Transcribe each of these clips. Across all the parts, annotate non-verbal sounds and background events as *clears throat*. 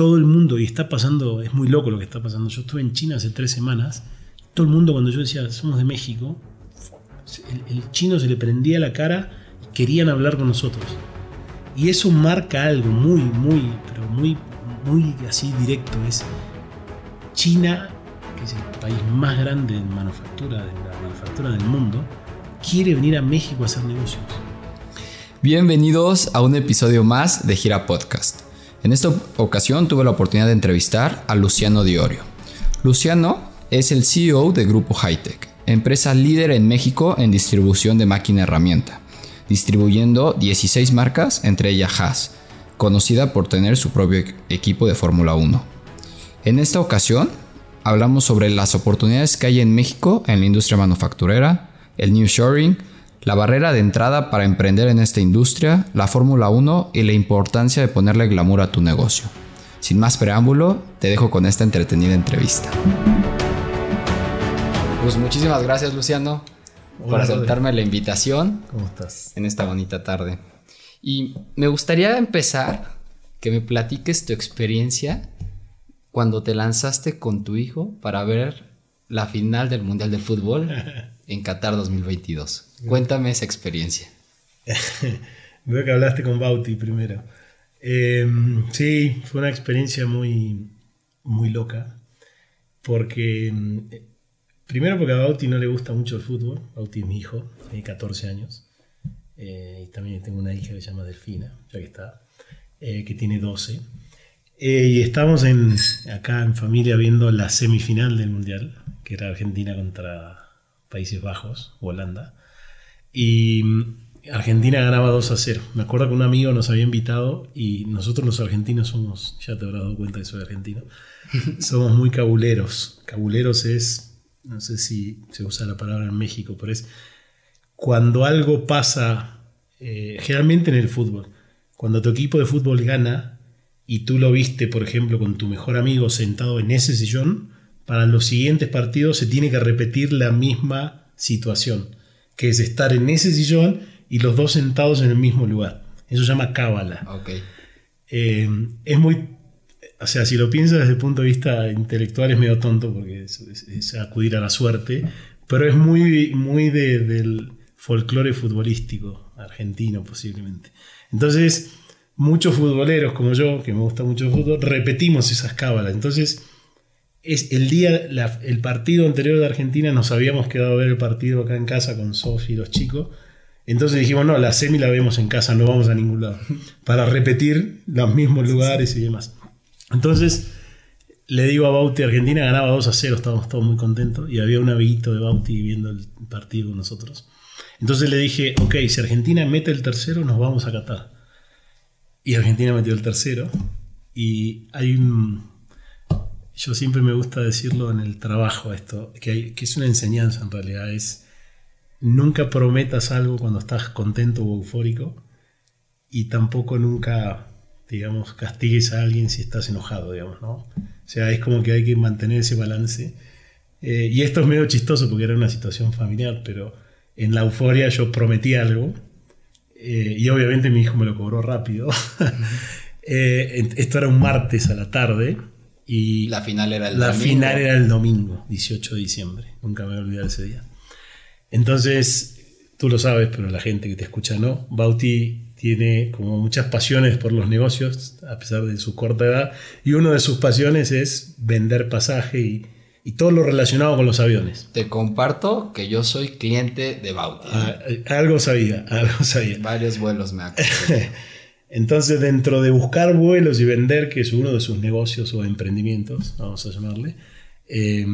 todo el mundo, y está pasando, es muy loco lo que está pasando. Yo estuve en China hace tres semanas, todo el mundo cuando yo decía, somos de México, el, chino se le prendía la cara y querían hablar con nosotros. Y eso marca algo muy, muy, pero muy, muy así directo. Es China, que es el país más grande en manufactura, de la manufactura del mundo, quiere venir a México a hacer negocios. Bienvenidos a un episodio más de Gira Podcast. En esta ocasión tuve la oportunidad de entrevistar a Luciano Diorio. Luciano es el CEO de Grupo Hightech, empresa líder en México en distribución de máquina herramienta, distribuyendo 16 marcas, entre ellas Haas, conocida por tener su propio equipo de Fórmula 1. En esta ocasión hablamos sobre las oportunidades que hay en México en la industria manufacturera, el new shoring, la barrera de entrada para emprender en esta industria, la Fórmula 1 y la importancia de ponerle glamour a tu negocio. Sin más preámbulo, te dejo con esta entretenida entrevista. Pues muchísimas gracias Luciano por aceptarme la invitación ¿Cómo estás? en esta bonita tarde. Y me gustaría empezar que me platiques tu experiencia cuando te lanzaste con tu hijo para ver la final del Mundial de Fútbol *laughs* en Qatar 2022. Cuéntame esa experiencia. *laughs* Veo que hablaste con Bauti primero. Eh, sí, fue una experiencia muy, muy loca. Porque, eh, primero porque a Bauti no le gusta mucho el fútbol. Bauti es mi hijo, tiene 14 años. Eh, y también tengo una hija que se llama Delfina, ya que está, eh, que tiene 12. Eh, y estamos en, acá en familia viendo la semifinal del Mundial, que era Argentina contra Países Bajos, Holanda. Y mm, Argentina ganaba 2 a 0. Me acuerdo que un amigo nos había invitado y nosotros los argentinos somos, ya te habrás dado cuenta que soy argentino, *laughs* somos muy cabuleros. Cabuleros es, no sé si se usa la palabra en México, pero es cuando algo pasa, eh, generalmente en el fútbol, cuando tu equipo de fútbol gana y tú lo viste, por ejemplo, con tu mejor amigo sentado en ese sillón, para los siguientes partidos se tiene que repetir la misma situación, que es estar en ese sillón y los dos sentados en el mismo lugar. Eso se llama cábala. Ok. Eh, es muy. O sea, si lo piensas desde el punto de vista intelectual es medio tonto porque es, es- es acudir a la suerte, pero es muy, muy de- del folclore futbolístico argentino posiblemente. Entonces, muchos futboleros como yo, que me gusta mucho el fútbol, repetimos esas cábalas. Entonces, es el día, la- el partido anterior de Argentina, nos habíamos quedado a ver el partido acá en casa con Sofi y los chicos. Entonces dijimos, no, la semi la vemos en casa, no vamos a ningún lado. *laughs* Para repetir los mismos lugares y demás. Entonces, le digo a Bauti, Argentina ganaba 2 a 0, estábamos todos muy contentos. Y había un amiguito de Bauti viendo el partido con nosotros. Entonces le dije, ok, si Argentina mete el tercero, nos vamos a Qatar. Y Argentina metió el tercero. Y hay un... Yo siempre me gusta decirlo en el trabajo esto, que, hay- que es una enseñanza en realidad, es nunca prometas algo cuando estás contento o eufórico y tampoco nunca, digamos, castigues a alguien si estás enojado, digamos, ¿no? O sea, es como que hay que mantener ese balance. Eh, y esto es medio chistoso porque era una situación familiar, pero en la euforia yo prometí algo eh, y obviamente mi hijo me lo cobró rápido. *laughs* Eh, esto era un martes a la tarde y La final era el la domingo. final era el domingo, 18 de diciembre. Nunca me voy a olvidar ese día. Entonces, tú lo sabes, pero la gente que te escucha no. Bauti tiene como muchas pasiones por los negocios, a pesar de su corta edad. Y una de sus pasiones es vender pasaje y, y todo lo relacionado con los aviones. Te comparto que yo soy cliente de Bauti. Ah, eh, algo sabía, *laughs* algo sabía. Varios vuelos me ha costado. *laughs* Entonces, dentro de buscar vuelos y vender, que es uno de sus negocios o emprendimientos, vamos a llamarle, eh,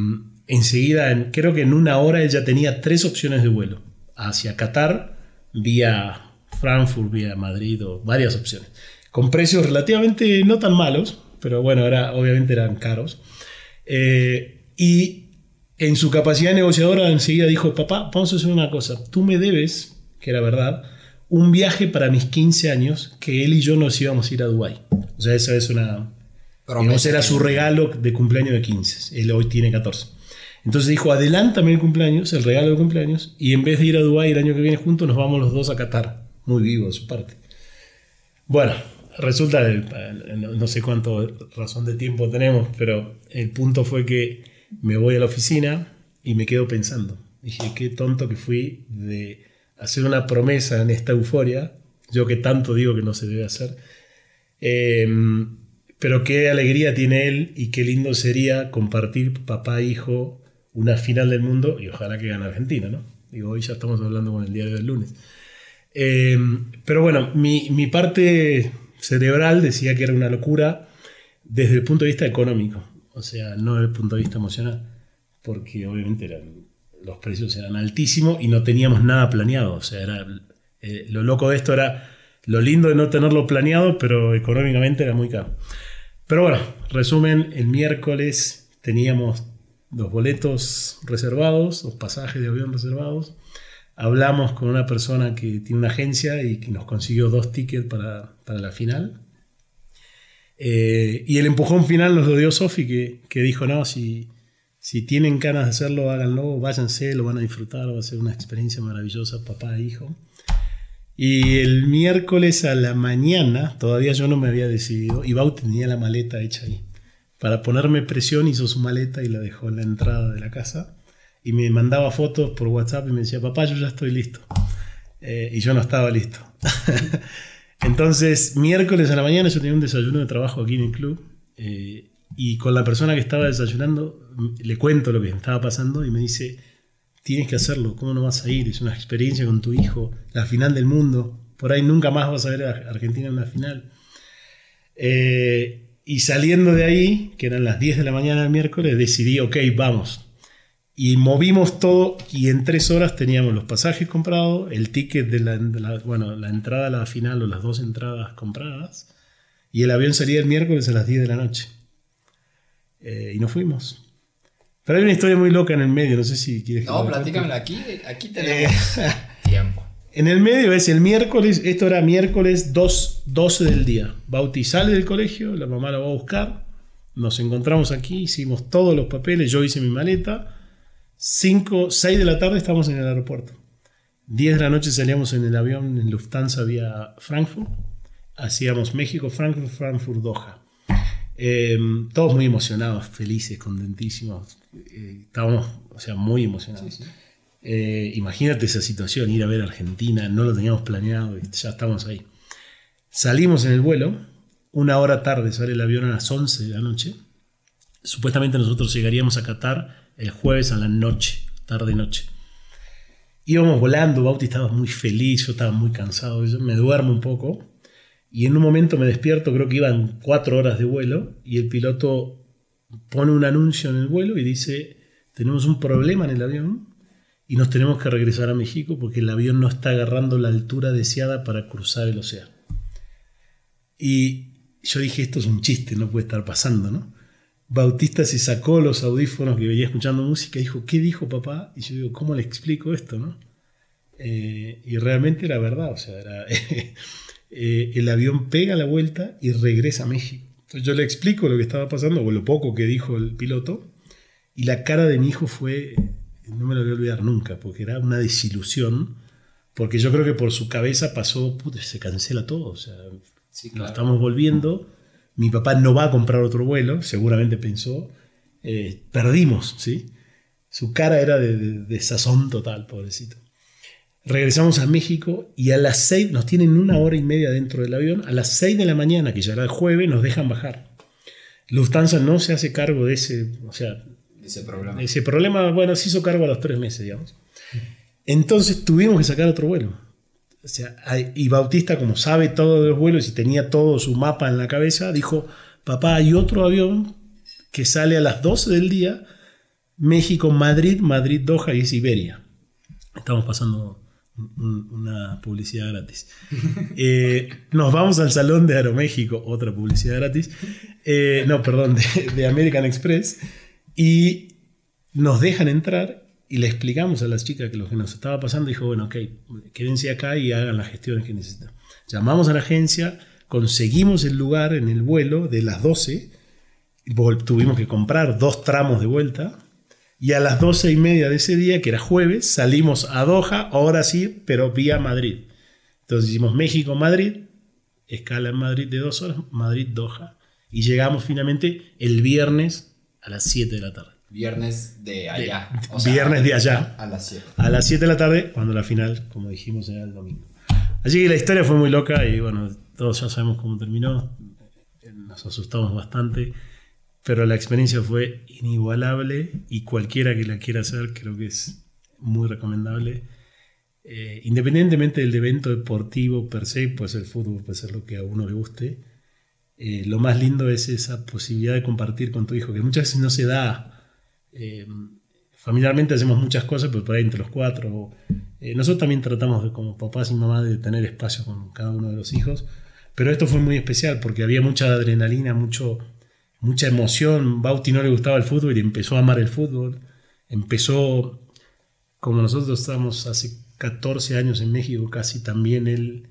enseguida, en- creo que en una hora él ya tenía tres opciones de vuelo. Hacia Qatar, vía Frankfurt, vía Madrid, o varias opciones. Con precios relativamente no tan malos, pero bueno, era, obviamente eran caros. Eh, y en su capacidad negociadora enseguida dijo, papá, vamos a hacer una cosa, tú me debes, que era verdad, un viaje para mis 15 años que él y yo nos íbamos a ir a Dubái. O sea, esa es una... digamos, era su regalo de cumpleaños de 15. Él hoy tiene 14. Entonces dijo, adelántame el cumpleaños, el regalo de cumpleaños, y en vez de ir a Dubái el año que viene juntos, nos vamos los dos a Qatar. Muy vivo de su parte. Bueno, resulta, no sé cuánto razón de tiempo tenemos, pero el punto fue que me voy a la oficina y me quedo pensando. Dije, qué tonto que fui de hacer una promesa en esta euforia, yo que tanto digo que no se debe hacer. Em, pero qué alegría tiene él y qué lindo sería compartir papá e hijo una final del mundo y ojalá que gane Argentina, ¿no? Digo, hoy ya estamos hablando con el diario del lunes. Em, pero bueno, mi, parte cerebral decía que era una locura desde el punto de vista económico, o sea, no desde el punto de vista emocional, porque obviamente los precios eran altísimos y no teníamos nada planeado, o sea, era, eh, lo loco de esto era lo lindo de no tenerlo planeado, pero económicamente era muy caro. Pero bueno, resumen, el miércoles teníamos los boletos reservados, los pasajes de avión reservados hablamos con una persona que tiene una agencia y que nos consiguió dos tickets para, la final. Eh, y el empujón final nos lo dio Sofi, que, que, dijo, no, si, si tienen ganas de hacerlo, háganlo, váyanse, lo van a disfrutar, va a ser una experiencia maravillosa, papá e hijo. Y el miércoles a la mañana, todavía yo no me había decidido, y Bau tenía la maleta hecha ahí. Para ponerme presión hizo su maleta y la dejó en la entrada de la casa y me mandaba fotos por WhatsApp y me decía, papá, yo ya estoy listo. Eh, y yo no estaba listo. *laughs* Entonces, miércoles a la mañana yo tenía un desayuno de trabajo aquí en el club eh, y con la persona que estaba desayunando le cuento lo que estaba pasando y me dice, tienes que hacerlo, ¿cómo no vas a ir? Es una experiencia con tu hijo, la final del mundo, por ahí nunca más vas a ver a Argentina en una final. Eh, y saliendo de ahí, que eran las 10 de la mañana del miércoles, decidí, ok, vamos, y movimos todo y en tres horas teníamos los pasajes comprados, el ticket de la, bueno, la entrada a la final o las dos entradas compradas. Y el avión salía el miércoles a las 10 de la noche. Eh, y nos fuimos. Pero hay una historia muy loca en el medio, no sé si quieres... No, platícamela aquí, aquí tenemos eh, *laughs* tiempo. En el medio es el miércoles, esto era miércoles 2, 12 del día. Bauti sale del colegio, la mamá lo va a buscar, nos encontramos aquí, hicimos todos los papeles, yo hice mi maleta 5, 6 de la tarde estamos en el aeropuerto. 10 de la noche salíamos en el avión en Lufthansa vía Frankfurt. Hacíamos México, Frankfurt, Frankfurt, Doha. Em, todos muy emocionados, felices, contentísimos. Eh, estábamos, o sea, muy emocionados. Eh, imagínate esa situación, ir a ver Argentina, no lo teníamos planeado, ya estamos ahí. Salimos en el vuelo, una hora tarde sale el avión a las 11 de la noche. Supuestamente nosotros llegaríamos a Qatar el jueves a la noche, tarde-noche. Íbamos volando, Bauti estaba muy feliz, yo estaba muy cansado, yo me duermo un poco y en un momento me despierto, creo que iban cuatro horas de vuelo y el piloto pone un anuncio en el vuelo y dice, tenemos un problema en el avión y nos tenemos que regresar a México porque el avión no está agarrando la altura deseada para cruzar el océano. Y yo dije, esto es un chiste, no puede estar pasando, ¿no? Bautista se sacó los audífonos que venía escuchando música y dijo, ¿qué dijo papá? Y yo digo, ¿cómo le explico esto? No? Eh, y realmente era verdad, o sea, *laughs* eh, el avión pega la vuelta y regresa a México. Entonces yo le explico lo que estaba pasando, o lo poco que dijo el piloto, y la cara de mi hijo fue, no me lo voy a olvidar nunca, porque era una desilusión, porque yo creo que por su cabeza pasó, puta, se cancela todo, o sea, nos estamos volviendo mi papá no va a comprar otro vuelo, seguramente pensó, eh, perdimos, ¿sí? Su cara era de, sazón total, pobrecito. Regresamos a México y a las seis, nos tienen una hora y media dentro del avión, a las 6 de la mañana, que ya era el jueves, nos dejan bajar. Lufthansa no se hace cargo de ese, o sea, ese problema. Ese problema, bueno, se hizo cargo a los tres meses, digamos. Entonces tuvimos que sacar otro vuelo y Bautista, como sabe todo de los vuelos y tenía todo su mapa en la cabeza, dijo, papá, hay otro avión que sale a las 12 del día, México, Madrid, Madrid, Doha y es Iberia. Estamos pasando una publicidad gratis. *laughs* Eh, nos vamos al salón de Aeroméxico, otra publicidad gratis. Eh, no, perdón, de, de American Express. Y nos dejan entrar y le explicamos a las chicas que lo que nos estaba pasando, dijo, bueno, ok, quédense acá y hagan las gestiones que necesitan. Llamamos a la agencia, conseguimos el lugar en el vuelo de las 12, tuvimos que comprar dos tramos de vuelta, y a las 12 y media de ese día, que era jueves, salimos a Doha, ahora sí, pero vía Madrid. Entonces hicimos México-Madrid, escala en Madrid de dos horas, Madrid-Doha. Y llegamos finalmente el viernes a las 7 de la tarde. Viernes de allá. *laughs* viernes de allá. A las 7. A las 7 de la tarde, cuando la final, como dijimos, era el domingo. Así que la historia fue muy loca y bueno, todos ya sabemos cómo terminó. Nos asustamos bastante, pero la experiencia fue inigualable y cualquiera que la quiera hacer creo que es muy recomendable. Eh, independientemente del evento deportivo per se, puede ser fútbol, puede ser lo que a uno le guste, eh, lo más lindo es esa posibilidad de compartir con tu hijo, que muchas veces no se da. Eh, familiarmente hacemos muchas cosas, pero por ahí entre los cuatro. nosotros también tratamos de, como papás y mamás de tener espacio con cada uno de los hijos, pero esto fue muy especial porque había mucha adrenalina, mucho, mucha emoción. Bauti no le gustaba el fútbol y empezó a amar el fútbol. Empezó, como nosotros estábamos hace 14 años en México, casi también él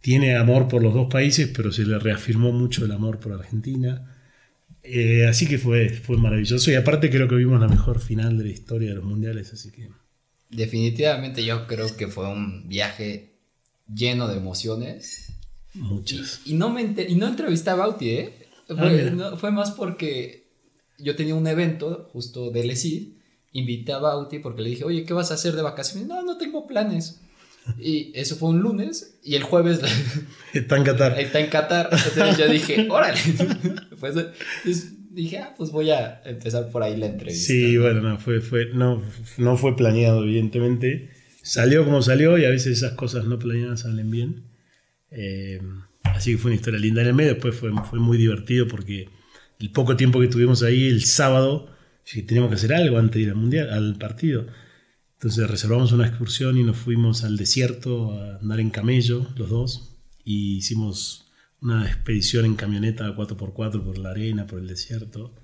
tiene amor por los dos países, pero se le reafirmó mucho el amor por Argentina. Eh, así que fue, fue maravilloso y aparte creo que vimos la mejor final de la historia de los mundiales, así que... Definitivamente yo creo que fue un viaje lleno de emociones. Muchas. Y, no, me y no entrevisté a Bauti, ¿eh? Fue, ah, fue, más porque yo tenía un evento justo de LSI invité a Bauti porque le dije, oye, ¿qué vas a hacer de vacaciones? No, no tengo planes. Y eso fue un lunes y el jueves... *laughs* Está en Qatar. Está en Qatar. Entonces yo dije, órale. *laughs* Pues, dije, ah, pues voy a empezar por ahí la entrevista. Sí, bueno, no fue, fue, no, no fue planeado, evidentemente. Salió como salió y a veces esas cosas no planeadas salen bien. Eh, así que fue una historia linda. En el medio después fue, fue muy divertido porque el poco tiempo que estuvimos ahí, el sábado, teníamos que hacer algo antes de ir al, mundial, al partido. Entonces reservamos una excursión y nos fuimos al desierto a andar en camello, los dos, y hicimos una expedición en camioneta 4x4 por la arena, por el desierto.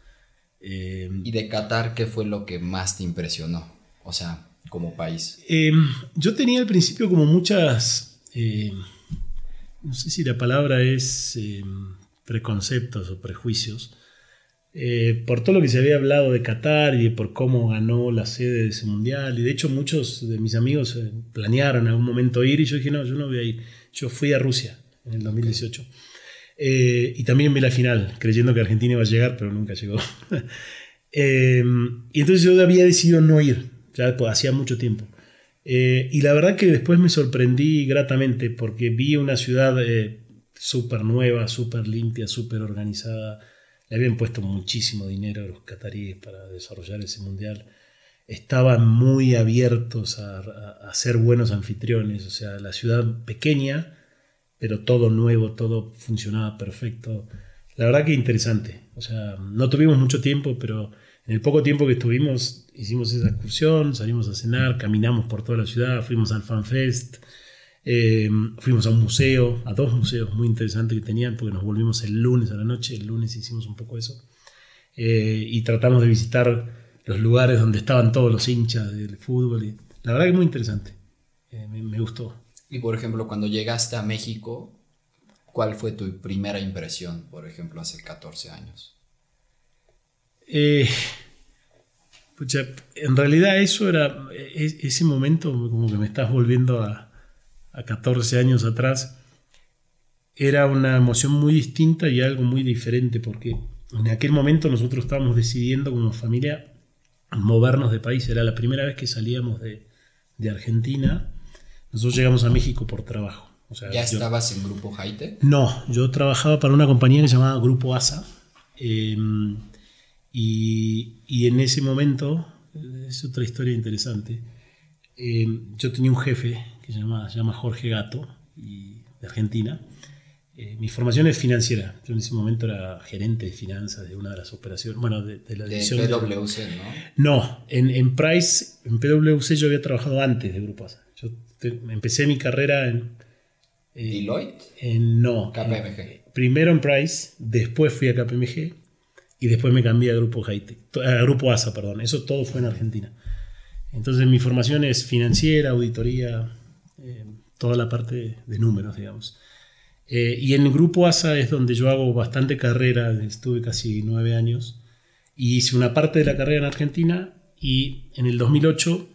Eh, ¿Y de Qatar qué fue lo que más te impresionó? O sea, como país. Eh, yo tenía al principio como muchas, eh, no sé si la palabra es preconceptos o prejuicios, eh, por todo lo que se había hablado de Qatar y por cómo ganó la sede de ese mundial. Y de hecho muchos de mis amigos eh, planearon en algún momento ir y yo dije, no, yo no voy a ir. Yo fui a Rusia en el 2018. Eh, y también vi la final, creyendo que Argentina iba a llegar, pero nunca llegó. *laughs* y entonces yo había decidido no ir, ya pues, hacía mucho tiempo. Y la verdad que después me sorprendí gratamente porque vi una ciudad súper nueva, súper limpia, súper organizada le habían puesto muchísimo dinero a los cataríes para desarrollar ese mundial. Estaban muy abiertos a, ser buenos anfitriones, o sea, la ciudad pequeña, pero todo nuevo, todo funcionaba perfecto. La verdad que interesante. O sea, no tuvimos mucho tiempo, pero en el poco tiempo que estuvimos hicimos esa excursión, salimos a cenar, caminamos por toda la ciudad, fuimos al FanFest, eh, fuimos a un museo, a dos museos muy interesantes que tenían, porque nos volvimos el lunes a la noche, el lunes hicimos un poco eso, eh, y tratamos de visitar los lugares donde estaban todos los hinchas del fútbol. Y la verdad que muy interesante, eh, me, gustó. Y por ejemplo, cuando llegaste a México, ¿cuál fue tu primera impresión, por ejemplo, hace 14 años? En realidad eso era, e, ese momento como que me estás volviendo a, a 14 años atrás, era una emoción muy distinta y algo muy diferente, porque en aquel momento nosotros estábamos decidiendo como familia movernos de país. Era la primera vez que salíamos de, Argentina. Nosotros llegamos a México por trabajo. ¿Ya estabas en Grupo Haite? No, yo trabajaba para una compañía que se llamaba Grupo ASA. Em, y, y, en ese momento, es otra historia interesante, em, yo tenía un jefe se llama, se llama Jorge Gato, y, de Argentina. Eh, mi formación es financiera. Yo en ese momento era gerente de finanzas de una de las operaciones, bueno, de, la división. De PwC, ¿no? No, en, en, Price, en PwC yo había trabajado antes de Grupo ASA. Yo empecé mi carrera en. ¿Deloitte? En, no. KPMG. primero en Price, después fui a KPMG y después me cambié a Grupo, a Grupo ASA. Perdón. Eso todo fue en Argentina. Entonces mi formación es financiera, auditoría, eh, toda la parte de números, digamos. Eh, y en el grupo ASA es donde yo hago bastante carrera, estuve casi nueve años, y hice una parte de la carrera en Argentina y en el 2008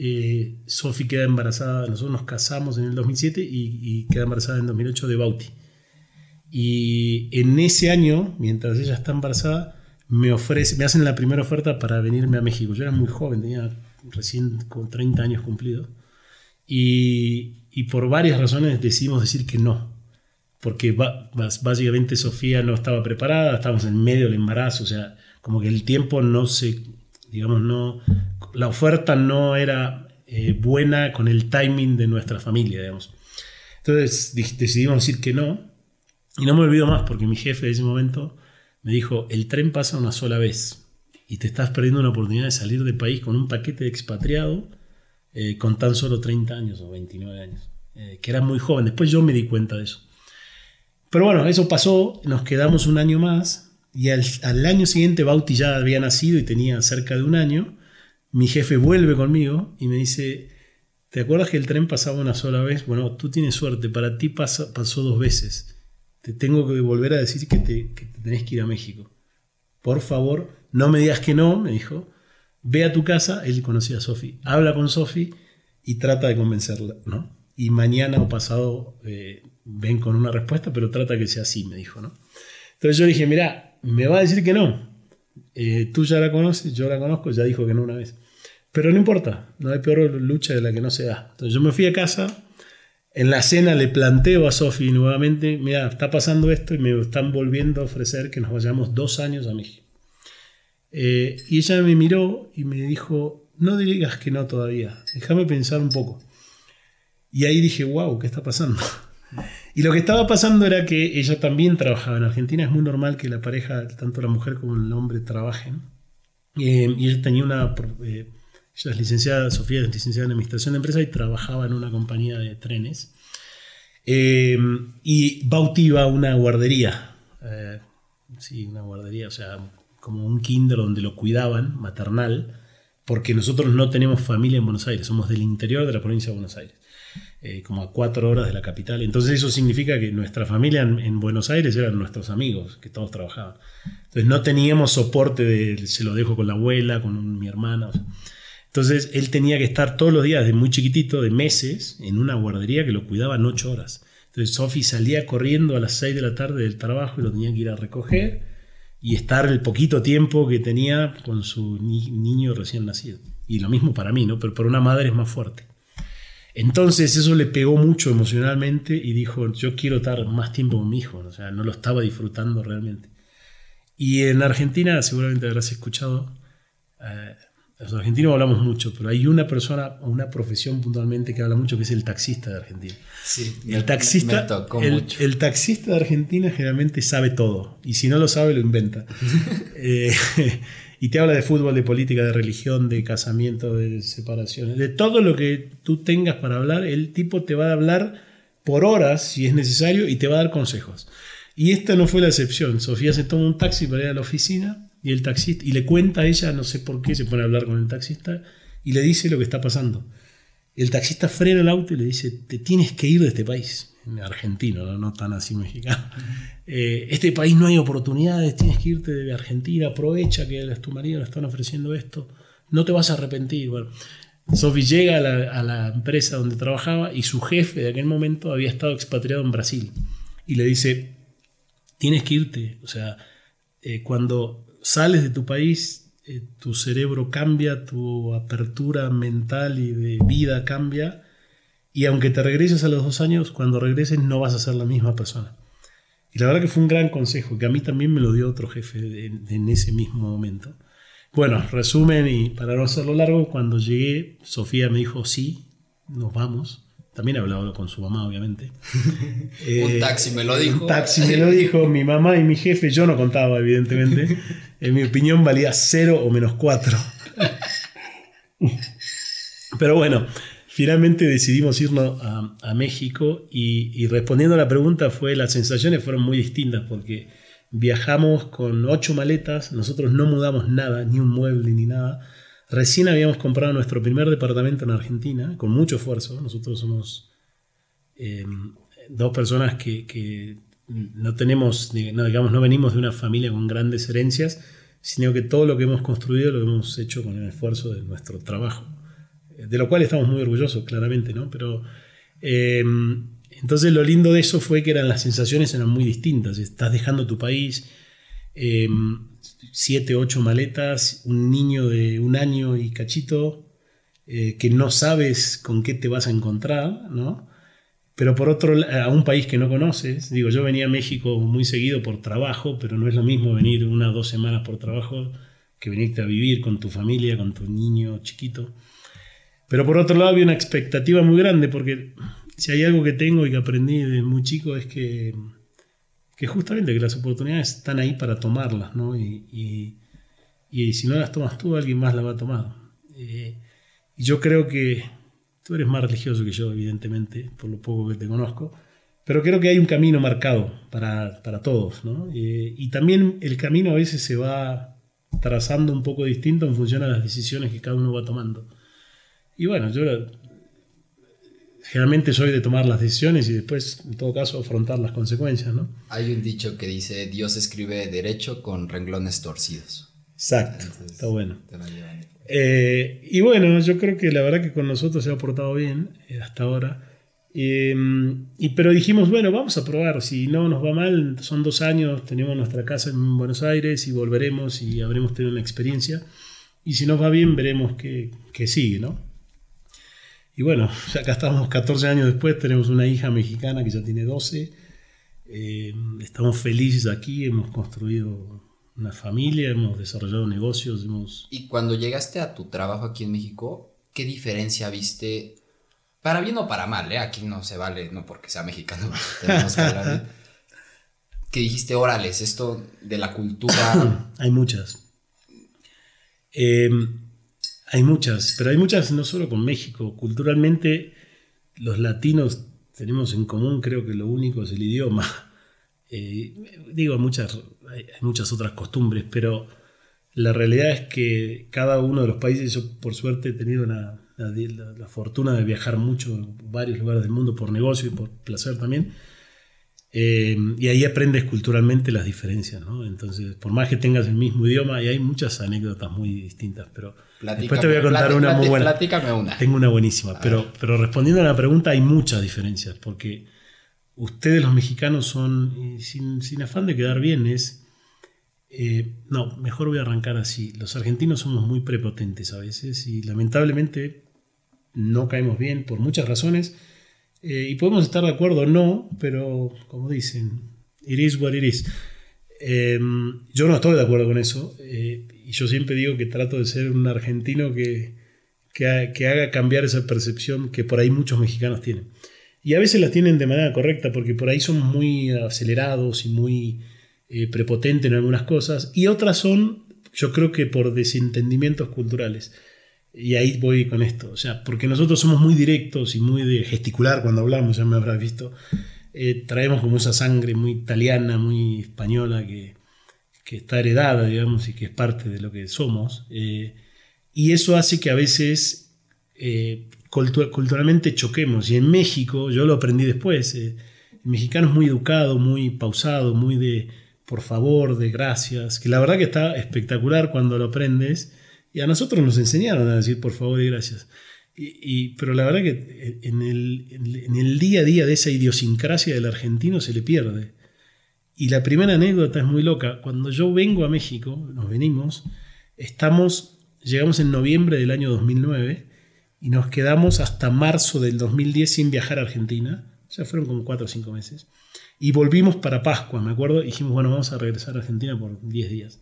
eh, Sofi queda embarazada, nosotros nos casamos en el 2007 y, queda embarazada en el 2008 de Bauti. Y en ese año, mientras ella está embarazada, me, ofrece, me hacen la primera oferta para venirme a México. Yo era muy joven, tenía recién con 30 años cumplidos. Y, y por varias razones decidimos decir que no. Porque básicamente Sofía no estaba preparada, estábamos en medio del embarazo, o sea, como que el tiempo no se, digamos, no, la oferta no era eh, buena con el timing de nuestra familia, digamos. Entonces decidimos decir que no. Y no me olvido más porque mi jefe de ese momento me dijo, el tren pasa una sola vez y te estás perdiendo una oportunidad de salir del país con un paquete de expatriado eh, con tan solo 30 años o 29 años, eh, que era muy joven. Después yo me di cuenta de eso. Pero bueno, eso pasó, nos quedamos un año más y al, al año siguiente Bauti ya había nacido y tenía cerca de un año. Mi jefe vuelve conmigo y me dice, ¿te acuerdas que el tren pasaba una sola vez? Bueno, tú tienes suerte, para ti pasó dos veces te tengo que volver a decir que te, tenés que ir a México. Por favor, no me digas que no, me dijo. Ve a tu casa, él conocía a Sofi, habla con Sofi y trata de convencerla, ¿no? Y mañana o pasado eh, ven con una respuesta, pero trata que sea así, me dijo, ¿no? Entonces yo dije, mira, me va a decir que no. Eh, tú ya la conoces, yo la conozco, ya dijo que no una vez. Pero no importa, no hay peor lucha de la que no se da. Entonces yo me fui a casa, en la cena le planteo a Sofi nuevamente, mira, está pasando esto y me están volviendo a ofrecer que nos vayamos dos años a México. Eh, y ella me miró y me dijo, no digas que no todavía, déjame pensar un poco. Y ahí dije, wow, ¿qué está pasando? *laughs* Y lo que estaba pasando era que ella también trabajaba en Argentina. Es muy normal que la pareja, tanto la mujer como el hombre, trabajen. Eh, y ella tenía una eh, ella licenciada, Sofía es licenciada en Administración de Empresas y trabajaba en una compañía de trenes. Eh, y Bauti iba a una guardería. Eh, sí, una guardería, o sea, como un kinder donde lo cuidaban, maternal, porque nosotros no tenemos familia en Buenos Aires, somos del interior de la provincia de Buenos Aires, eh, como a cuatro horas de la capital. Entonces eso significa que nuestra familia en, Buenos Aires eran nuestros amigos, que todos trabajaban. Entonces no teníamos soporte de, se lo dejo con la abuela, con mi hermana. Entonces él tenía que estar todos los días, de muy chiquitito, de meses, en una guardería que lo cuidaban ocho horas. Entonces Sophie salía corriendo a las seis de la tarde del trabajo y lo tenía que ir a recoger y estar el poquito tiempo que tenía con su niño recién nacido. Y lo mismo para mí, ¿no? Pero para una madre es más fuerte. Entonces eso le pegó mucho emocionalmente y dijo, yo quiero estar más tiempo con mi hijo, o sea, no lo estaba disfrutando realmente. Y en Argentina, seguramente habrás escuchado, eh, los argentinos hablamos mucho, pero hay una persona una profesión puntualmente que habla mucho que es el taxista de Argentina. Sí, el taxista, el, taxista de Argentina generalmente sabe todo y si no lo sabe lo inventa. *laughs* Eh, *laughs* y te habla de fútbol, de política, de religión, de casamiento, de separaciones, de todo lo que tú tengas para hablar. El tipo te va a hablar por horas si es necesario y te va a dar consejos. Y esta no fue la excepción. Sofía se toma un taxi para ir a la oficina y el taxista, y le cuenta a ella, no sé por qué, se pone a hablar con el taxista y le dice lo que está pasando. El taxista frena el auto y le dice, te tienes que ir de este país. Argentino, no, tan así mexicano. Eh, este país no hay oportunidades, tienes que irte de Argentina, aprovecha que tu marido le están ofreciendo esto, no te vas a arrepentir. Bueno, Sophie llega a la, a la, empresa donde trabajaba y su jefe de aquel momento había estado expatriado en Brasil y le dice, tienes que irte, o sea, eh, cuando sales de tu país, eh, tu cerebro cambia, tu apertura mental y de vida cambia, y aunque te regreses a los dos años, cuando regreses no vas a ser la misma persona. Y la verdad que fue un gran consejo, que a mí también me lo dio otro jefe en ese mismo momento. Bueno, resumen y para no hacerlo largo, cuando llegué, Sofía me dijo, sí, nos vamos. También he hablado con su mamá, obviamente. *laughs* un eh, taxi me lo dijo. Un taxi me lo dijo mi mamá y mi jefe. Yo no contaba, evidentemente. *laughs* En mi opinión valía cero o menos cuatro. Pero bueno, finalmente decidimos irnos a, México y, respondiendo a la pregunta fue, las sensaciones fueron muy distintas porque viajamos con ocho maletas, nosotros no mudamos nada, ni un mueble ni nada Recién habíamos comprado nuestro primer departamento en Argentina, con mucho esfuerzo. Nosotros somos em, dos personas que, no tenemos, no, digamos, no venimos de una familia con grandes herencias, sino que todo lo que hemos construido lo hemos hecho con el esfuerzo de nuestro trabajo, de lo cual estamos muy orgullosos, claramente, ¿no? Pero em, entonces lo lindo de eso fue que eran las sensaciones eran muy distintas. Estás dejando tu país, em, siete, ocho maletas, un niño de un año y cachito, eh, que no sabes con qué te vas a encontrar, ¿no? Pero por otro a un país que no conoces, digo, yo venía a México muy seguido por trabajo, pero no es lo mismo venir una o dos semanas por trabajo que venirte a vivir con tu familia, con tu niño chiquito. Pero por otro lado había una expectativa muy grande, porque si hay algo que tengo y que aprendí desde muy chico es que, que justamente que las oportunidades están ahí para tomarlas, ¿no? Y, y, si no las tomas tú, alguien más las va a tomar. Eh, y yo creo que tú eres más religioso que yo, evidentemente, por lo poco que te conozco, pero creo que hay un camino marcado para, para todos, ¿no? Eh, y también el camino a veces se va trazando un poco distinto en función a las decisiones que cada uno va tomando. Y bueno, yo generalmente soy de tomar las decisiones y después, en todo caso, afrontar las consecuencias, ¿no? Hay un dicho que dice, Dios escribe derecho con renglones torcidos. Exacto, está bueno. Eh, y bueno, yo creo que la verdad que con nosotros se ha portado bien eh, hasta ahora. Em, y, pero dijimos, bueno, vamos a probar. Si no nos va mal, son dos años, tenemos nuestra casa en Buenos Aires y volveremos y habremos tenido una experiencia. Y si nos va bien, veremos qué, qué sigue, ¿no? Y bueno, *laughs* acá estamos 14 años después, tenemos una hija mexicana que ya tiene 12. Eh, estamos felices aquí, hemos construido una familia, hemos desarrollado negocios. Hemos... Y cuando llegaste a tu trabajo aquí en México, ¿qué diferencia viste? Para bien o para mal, ¿eh? aquí no se vale, no porque sea mexicano, *laughs* tenemos que hablar. ¿Qué dijiste, orales, esto de la cultura? *clears throat* Hay muchas. Eh, hay muchas, pero hay muchas no solo con México. Culturalmente, los latinos tenemos en común, creo que lo único es el idioma. Eh, digo, muchas, hay muchas otras costumbres, pero la realidad es que cada uno de los países, yo por suerte he tenido la, la, fortuna de viajar mucho en varios lugares del mundo por negocio y por placer también. Eh, y ahí aprendes culturalmente las diferencias, ¿no? Entonces, por más que tengas el mismo idioma, y hay muchas anécdotas muy distintas, pero después te voy a contar una muy buena. una. Tengo una buenísima, pero, pero respondiendo a la pregunta, hay muchas diferencias, porque ustedes los mexicanos son, sin, sin afán de quedar bien, es... Eh, no, mejor voy a arrancar así. Los argentinos somos muy prepotentes a veces y lamentablemente no caemos bien por muchas razones eh, y podemos estar de acuerdo o no, pero como dicen, it is what it is. Em, yo no estoy de acuerdo con eso. Eh, y yo siempre digo que trato de ser un argentino que, que, haga cambiar esa percepción que por ahí muchos mexicanos tienen. Y a veces la tienen de manera correcta porque por ahí somos muy acelerados y muy eh, prepotentes en algunas cosas. Y otras son, yo creo que por desentendimientos culturales. Y ahí voy con esto. O sea, porque nosotros somos muy directos y muy de gesticular cuando hablamos, ya me habrás visto. Eh, traemos como esa sangre muy italiana, muy española, que, que, está heredada, digamos, y que es parte de lo que somos. Eh, y eso hace que a veces eh, culturalmente choquemos. Y en México, yo lo aprendí después, el mexicano es muy educado, muy pausado, muy de por favor, de gracias, que la verdad que está espectacular cuando lo aprendes y a nosotros nos enseñaron a decir por favor y gracias. Y, pero la verdad que en el, en el día a día de esa idiosincrasia del argentino se le pierde. Y la primera anécdota es muy loca. Cuando yo vengo a México, nos venimos, estamos, llegamos en noviembre del año 2009 y nos quedamos hasta marzo del 2010 sin viajar a Argentina. Ya fueron como cuatro o cinco meses. Y volvimos para Pascua, me acuerdo. dijimos, bueno, vamos a regresar a Argentina por 10 días.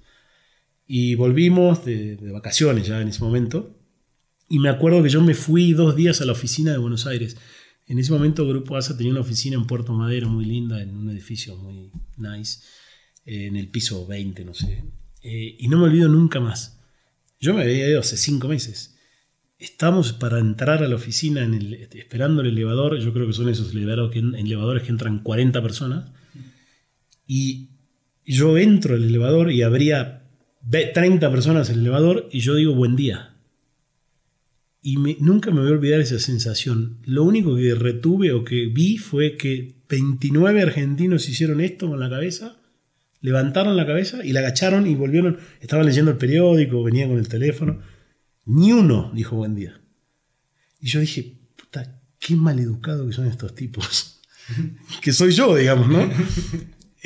Y volvimos de, vacaciones ya en ese momento. Y me acuerdo que yo me fui dos días a la oficina de Buenos Aires. En ese momento Grupo ASA tenía una oficina en Puerto Madero muy linda, en un edificio muy nice, eh, en el piso 20, no sé. Eh, y no me olvido nunca más. Yo me había ido hace cinco meses. Estamos para entrar a la oficina en el, esperando el elevador. Yo creo que son esos elevadores que, elevadores que entran 40 personas. Y yo entro al elevador y habría 30 personas en el elevador y yo digo buen día. Y nunca me voy a olvidar esa sensación. Lo único que retuve o que vi fue que 29 argentinos hicieron esto con la cabeza, levantaron la cabeza y la agacharon y volvieron. Estaban leyendo el periódico, venían con el teléfono. Ni uno dijo buen día. Y yo dije, puta, qué mal educado que son estos tipos. *laughs* que soy yo, digamos, ¿no?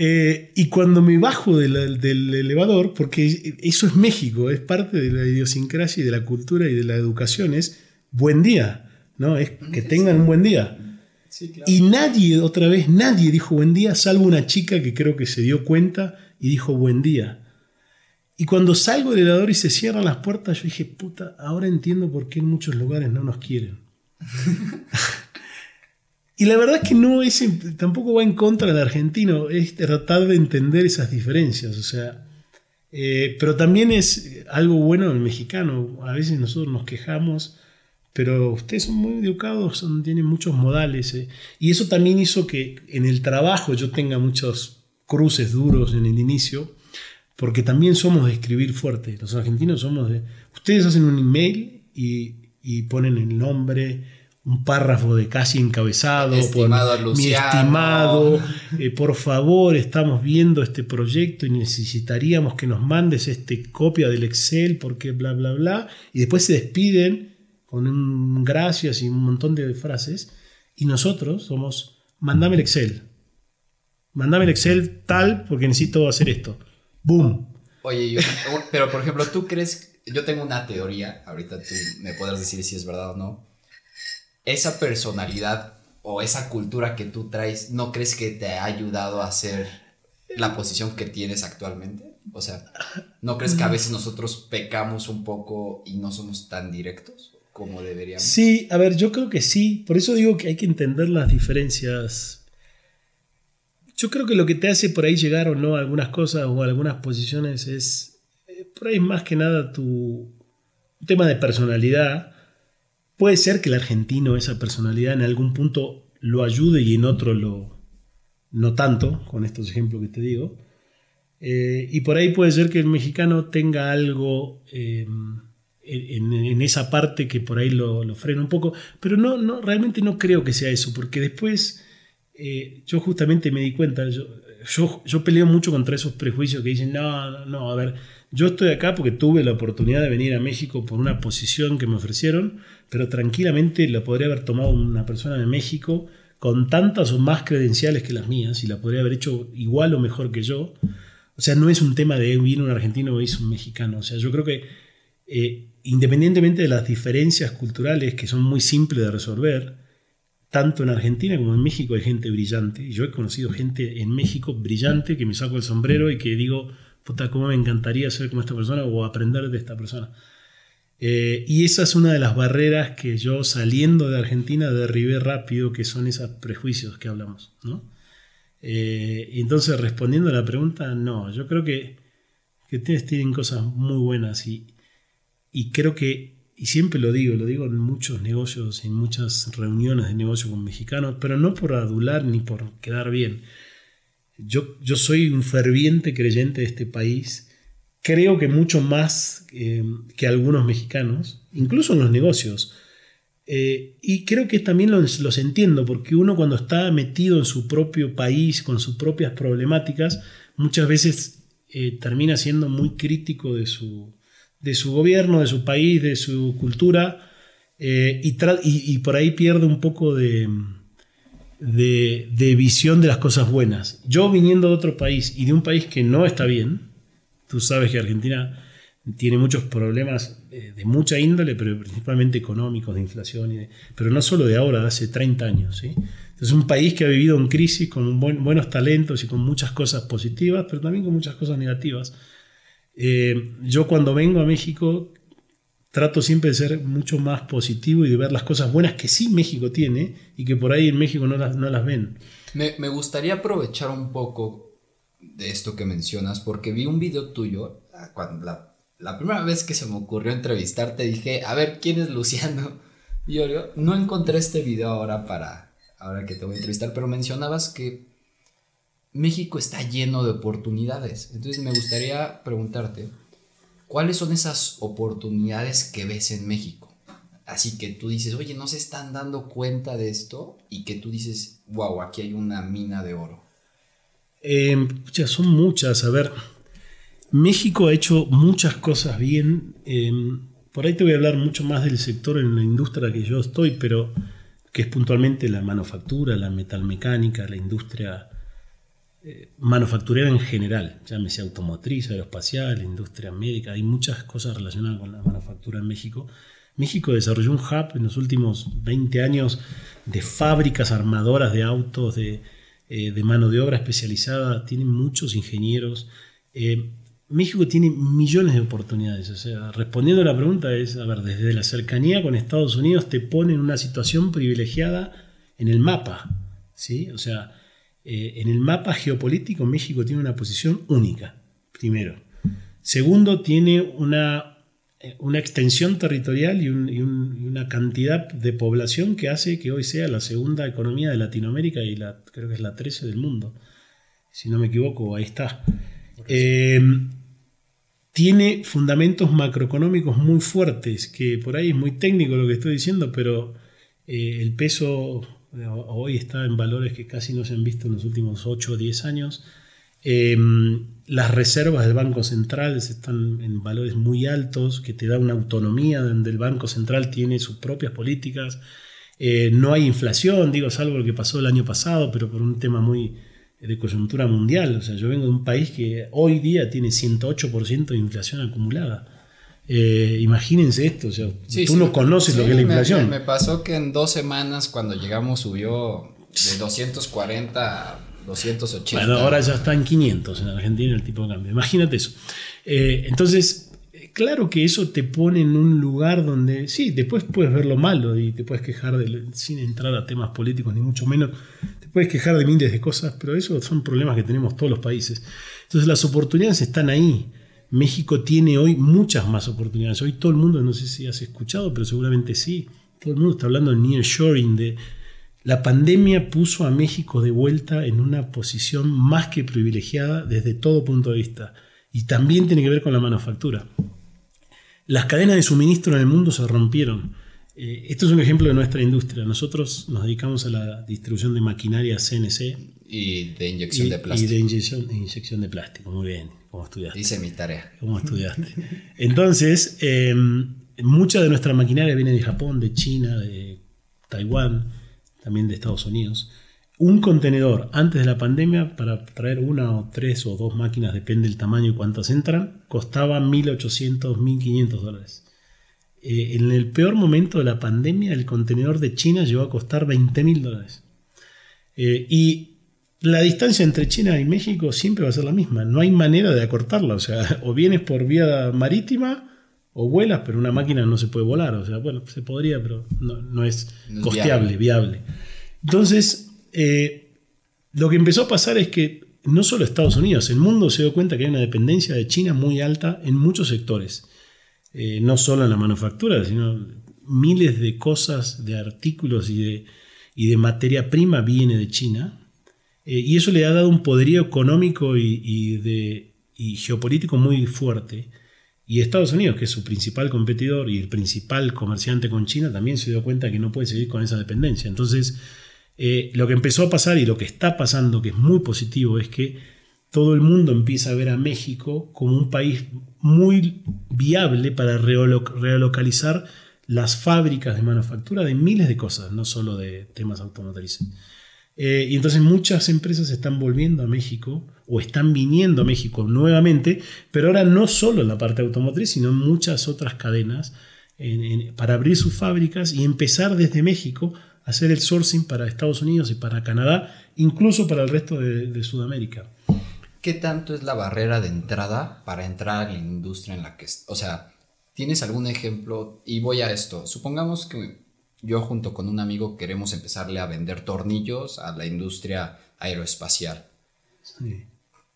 Eh, y cuando me bajo del elevador, porque eso es México, es parte de la idiosincrasia y de la cultura y de la educación, es buen día, ¿no? Es que tengan un buen día. Y nadie, otra vez, nadie dijo buen día, salvo una chica que creo que se dio cuenta y dijo buen día. Y cuando salgo del elevador y se cierran las puertas, yo dije, puta, ahora entiendo por qué en muchos lugares no nos quieren. *laughs* y la verdad es que no es, tampoco va en contra del argentino, es tratar de entender esas diferencias. O sea, eh, pero también es algo bueno el mexicano. A veces nosotros nos quejamos, pero ustedes son muy educados, tienen muchos modales. Eh. Y eso también hizo que en el trabajo yo tenga muchos cruces duros en el inicio porque también somos de escribir fuerte. Los argentinos somos de... Ustedes hacen un email y, ponen el nombre, un párrafo de casi encabezado, estimado mi estimado, eh, por favor, estamos viendo este proyecto y necesitaríamos que nos mandes este copia del Excel porque bla, bla, bla, y después se despiden con un gracias y un montón de frases, y nosotros somos, mandame el Excel, mandame el Excel tal porque necesito hacer esto. ¡Boom! Oye, pero por ejemplo, ¿tú crees? Yo tengo una teoría, ahorita tú me podrás decir si es verdad o no. Esa personalidad o esa cultura que tú traes, ¿no crees que te ha ayudado a hacer la posición que tienes actualmente? O sea, ¿no crees que a veces nosotros pecamos un poco y no somos tan directos como deberíamos? Sí, a ver, yo creo que sí. Por eso digo que hay que entender las diferencias yo creo que lo que te hace por ahí llegar o no a algunas cosas o a algunas posiciones es eh, por ahí más que nada tu tema de personalidad. Puede ser que el argentino, esa personalidad, en algún punto lo ayude y en otro lo no tanto, con estos ejemplos que te digo. Eh, y por ahí puede ser que el mexicano tenga algo em, en, esa parte que por ahí lo, lo frena un poco, pero no, no, realmente no creo que sea eso, porque después eh, yo justamente me di cuenta, yo, yo, peleo mucho contra esos prejuicios que dicen, no, no, no, a ver, yo estoy acá porque tuve la oportunidad de venir a México por una posición que me ofrecieron, pero tranquilamente la podría haber tomado una persona de México con tantas o más credenciales que las mías y la podría haber hecho igual o mejor que yo. O sea, no es un tema de viene un argentino o es un mexicano. O sea, yo creo que eh, independientemente de las diferencias culturales que son muy simples de resolver, tanto en Argentina como en México hay gente brillante. Yo he conocido gente en México brillante que me saco el sombrero y que digo, puta, cómo me encantaría ser como esta persona o aprender de esta persona. Eh, y esa es una de las barreras que yo saliendo de Argentina derribé rápido, que son esos prejuicios que hablamos. ¿no? Eh, entonces, respondiendo a la pregunta, no, yo creo que, que ustedes tienen cosas muy buenas y, y creo que y siempre lo digo, lo digo en muchos negocios, en muchas reuniones de negocio con mexicanos, pero no por adular ni por quedar bien. Yo, yo soy un ferviente creyente de este país, creo que mucho más eh, que algunos mexicanos, incluso en los negocios. Eh, y creo que también los, entiendo, porque uno cuando está metido en su propio país, con sus propias problemáticas, muchas veces eh, termina siendo muy crítico de su, de su gobierno, de su país, de su cultura, eh, y, por ahí pierde un poco de, visión de las cosas buenas. Yo viniendo de otro país y de un país que no está bien, tú sabes que Argentina tiene muchos problemas eh, de mucha índole, pero principalmente económicos, de inflación, pero no solo de ahora, de hace 30 años. ¿sí? Es un país que ha vivido en crisis con buenos talentos y con muchas cosas positivas, pero también con muchas cosas negativas. Eh, yo cuando vengo a México trato siempre de ser mucho más positivo y de ver las cosas buenas que sí México tiene y que por ahí en México no las, no las ven. Me, me, gustaría aprovechar un poco de esto que mencionas porque vi un video tuyo, ah, cuando la, primera vez que se me ocurrió entrevistarte dije, a ver, ¿quién es Luciano? *laughs* Y yo, no encontré este video ahora para, ahora que te voy a entrevistar, pero mencionabas que México está lleno de oportunidades. Entonces me gustaría preguntarte, ¿cuáles son esas oportunidades que ves en México? Así que tú dices, oye, no se están dando cuenta de esto y que tú dices, wow, aquí hay una mina de oro. Eh, son muchas. A ver, México ha hecho muchas cosas bien. Em, por ahí te voy a hablar mucho más del sector en la industria que yo estoy, pero que es puntualmente la manufactura, la metalmecánica, la industria eh, manufacturera en general, llámese automotriz, aeroespacial, industria médica, hay muchas cosas relacionadas con la manufactura en México. México desarrolló un hub en los últimos 20 años de fábricas armadoras de autos, de, eh, mano de obra especializada, tiene muchos ingenieros. Eh, México tiene millones de oportunidades. O sea, respondiendo a la pregunta es, a ver, desde la cercanía con Estados Unidos te pone en una situación privilegiada en el mapa. ¿sí? O sea, eh, en el mapa geopolítico México tiene una posición única, primero. Segundo, tiene una, eh, una extensión territorial y, una cantidad de población que hace que hoy sea la segunda economía de Latinoamérica y la, creo que es la 13 del mundo. Si no me equivoco, ahí está. Eh, tiene fundamentos macroeconómicos muy fuertes, que por ahí es muy técnico lo que estoy diciendo, pero el peso hoy está en valores que casi no se han visto en los últimos 8 o 10 años. Em, las reservas del Banco Central están en valores muy altos, que te da una autonomía donde el Banco Central tiene sus propias políticas. Eh, no hay inflación, digo, salvo lo que pasó el año pasado, pero por un tema muy de coyuntura mundial. O sea, yo vengo de un país que hoy día tiene 108% de inflación acumulada. Eh, imagínense esto, o sea, tú no conoces lo que es la inflación. Me, pasó que en dos semanas cuando llegamos subió de 240 a 280. Bueno, ahora ya está en 500 en Argentina el tipo de cambio. Imagínate eso. Eh, entonces, claro que eso te pone en un lugar donde, sí, después puedes ver lo malo y te puedes quejar de, sin entrar a temas políticos ni mucho menos, te puedes quejar de miles de cosas, pero esos son problemas que tenemos todos los países. Entonces las oportunidades están ahí. México tiene hoy muchas más oportunidades. Hoy todo el mundo, no sé si has escuchado, pero seguramente sí, todo el mundo está hablando de nearshoring, de la pandemia puso a México de vuelta en una posición más que privilegiada desde todo punto de vista. Y también tiene que ver con la manufactura. Las cadenas de suministro en el mundo se rompieron. Eh, esto es un ejemplo de nuestra industria. Nosotros nos dedicamos a la distribución de maquinaria CNC. Y de inyección de plástico. Y de inyección, inyección de plástico, muy bien como estudiaste. Hice mi tarea. Como estudiaste. Entonces, eh, mucha de nuestra maquinaria viene de Japón, de China, de Taiwán, también de Estados Unidos. Un contenedor antes de la pandemia para traer una o tres o dos máquinas, depende del tamaño y cuántas entran, costaba 1.800, 1.500 dólares. Eh, en el peor momento de la pandemia, el contenedor de China llegó a costar 20.000 dólares. Eh, y la distancia entre China y México siempre va a ser la misma. No hay manera de acortarla. O sea, *laughs* o vienes por vía marítima o vuelas, pero una máquina no se puede volar. O sea, bueno, se podría, pero no, es costeable, viable. Entonces, eh, lo que empezó a pasar es que no solo Estados Unidos, el mundo se dio cuenta que hay una dependencia de China muy alta en muchos sectores. Eh, no solo en la manufactura, sino miles de cosas, de artículos y de, y de materia prima viene de China eh, y eso le ha dado un poderío económico y, geopolítico muy fuerte. Y Estados Unidos, que es su principal competidor y el principal comerciante con China, también se dio cuenta que no puede seguir con esa dependencia. Entonces, eh, lo que empezó a pasar y lo que está pasando, que es muy positivo, es que todo el mundo empieza a ver a México como un país muy viable para relocalizar las fábricas de manufactura de miles de cosas, no solo de temas automotrices. Eh, y entonces muchas empresas están volviendo a México o están viniendo a México nuevamente, pero ahora no solo en la parte automotriz, sino en muchas otras cadenas para abrir sus fábricas y empezar desde México a hacer el sourcing para Estados Unidos y para Canadá, incluso para el resto de, Sudamérica. ¿Qué tanto es la barrera de entrada para entrar a la industria en la que... O sea, ¿tienes algún ejemplo? Y voy a esto. Supongamos que yo junto con un amigo queremos empezarle a vender tornillos a la industria aeroespacial.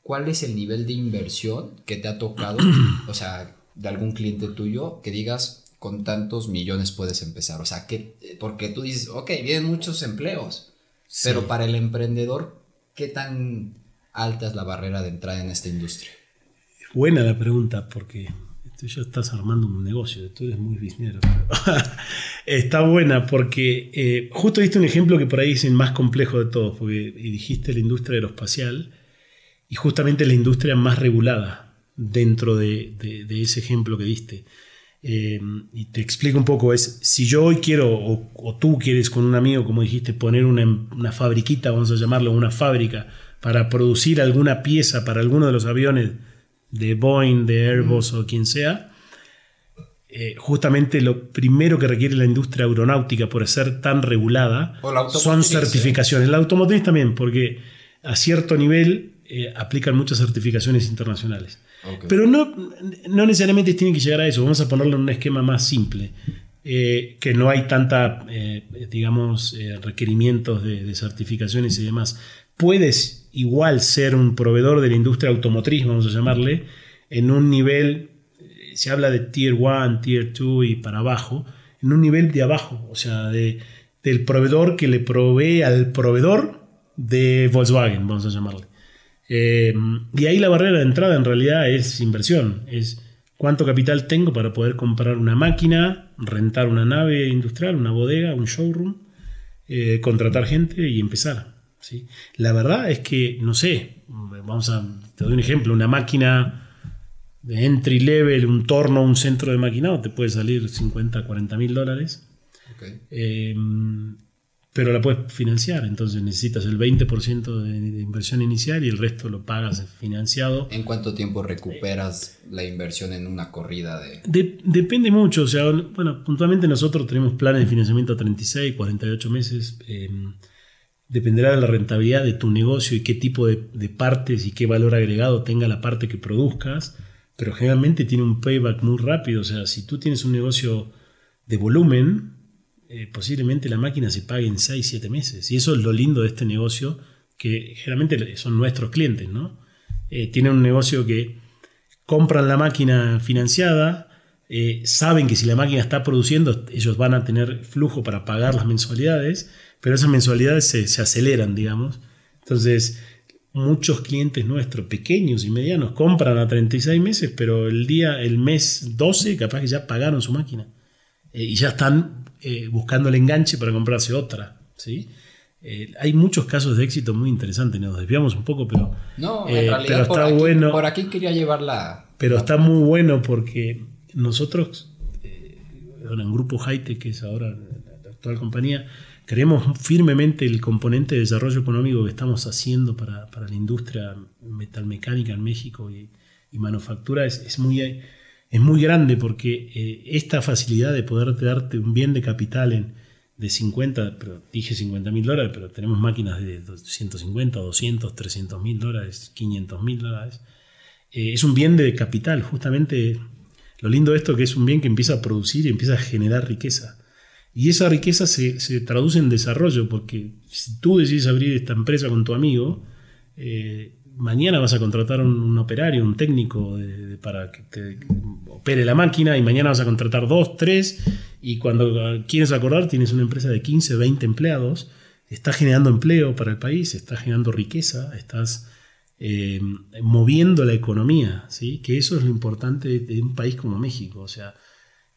¿Cuál es el nivel de inversión que te ha tocado, *clears throat* o sea, de algún cliente tuyo que digas con tantos millones puedes empezar? O sea, que, porque tú dices, ok, vienen muchos empleos, pero para el emprendedor, ¿qué tan alta es la barrera de entrada en esta industria? Buena la pregunta, porque tú ya estás armando un negocio, tú eres muy biznero. *laughs* Está buena porque eh, justo diste un ejemplo que por ahí es el más complejo de todos, porque dijiste la industria aeroespacial y justamente la industria más regulada dentro de, ese ejemplo que diste. Eh, y te explico un poco, es si yo hoy quiero, o, tú quieres con un amigo, como dijiste, poner una, una fabriquita, vamos a llamarlo una fábrica, para producir alguna pieza para alguno de los aviones de Boeing, de Airbus o quien sea, eh, justamente lo primero que requiere la industria aeronáutica por ser tan regulada son ¿eh? certificaciones. La automotriz también, porque a cierto nivel aplican muchas certificaciones internacionales. Pero no, no necesariamente tiene que llegar a eso. Vamos a ponerlo en un esquema más simple. Eh, que no hay tanta, eh, digamos, eh, requerimientos de, certificaciones y demás. Puedes igual ser un proveedor de la industria automotriz, vamos a llamarle, en un nivel, se habla de tier 1, tier 2 y para abajo, en un nivel de abajo, o sea, de, del proveedor que le provee al proveedor de Volkswagen, vamos a llamarle. Eh, y ahí la barrera de entrada en realidad es inversión, es cuánto capital tengo para poder comprar una máquina, rentar una nave industrial, una bodega, un showroom, eh, contratar gente y empezar. ¿Sí? La verdad es que, no sé, vamos a, te doy un ejemplo, una máquina de entry level, un torno, un centro de maquinado, te puede salir 50, 40 mil dólares. Eh, pero la puedes financiar, entonces necesitas el 20% de, inversión inicial y el resto lo pagas financiado. ¿En cuánto tiempo recuperas la inversión en una corrida de...? depende mucho, o sea, bueno, puntualmente nosotros tenemos planes de financiamiento a 36, 48 meses, em, dependerá de la rentabilidad de tu negocio y qué tipo de, partes y qué valor agregado tenga la parte que produzcas, pero generalmente tiene un payback muy rápido, o sea, si tú tienes un negocio de volumen, eh, posiblemente la máquina se pague en 6, 7 meses. Y eso es lo lindo de este negocio, que generalmente son nuestros clientes, ¿no? Eh, tienen un negocio que compran la máquina financiada, eh, saben que si la máquina está produciendo, ellos van a tener flujo para pagar las mensualidades, pero esas mensualidades se, se aceleran, digamos. Entonces, muchos clientes nuestros, pequeños y medianos, compran a 36 meses, pero el día, el mes 12, capaz que ya pagaron su máquina. y ya están eh, buscando el enganche para comprarse otra. ¿sí? Eh, hay muchos casos de éxito muy interesantes, nos desviamos un poco, pero, no, en eh, realidad está por aquí, bueno. Por aquí quería llevarla. Pero está muy bueno porque nosotros, en Grupo Haite, que es ahora la actual compañía, creemos firmemente el componente de desarrollo económico que estamos haciendo para, para la industria metalmecánica en México y, manufactura es, es muy es muy grande porque eh, esta facilidad de poder darte un bien de capital de 50, pero dije 50 mil dólares, pero tenemos máquinas de 150, 200, 300 mil dólares, 500 mil dólares. Eh, es un bien de capital, justamente lo lindo de esto es que es un bien que empieza a producir y empieza a generar riqueza. Y esa riqueza se, se traduce en desarrollo, porque si tú decides abrir esta empresa con tu amigo, eh, mañana vas a contratar un, un operario, un técnico para que te opere la máquina y mañana vas a contratar dos, tres y cuando quieres acordar tienes una empresa de 15, 20 empleados, estás generando empleo para el país, estás generando riqueza, estás eh, moviendo la economía, ¿sí? que eso es lo importante de, un país como México. O sea,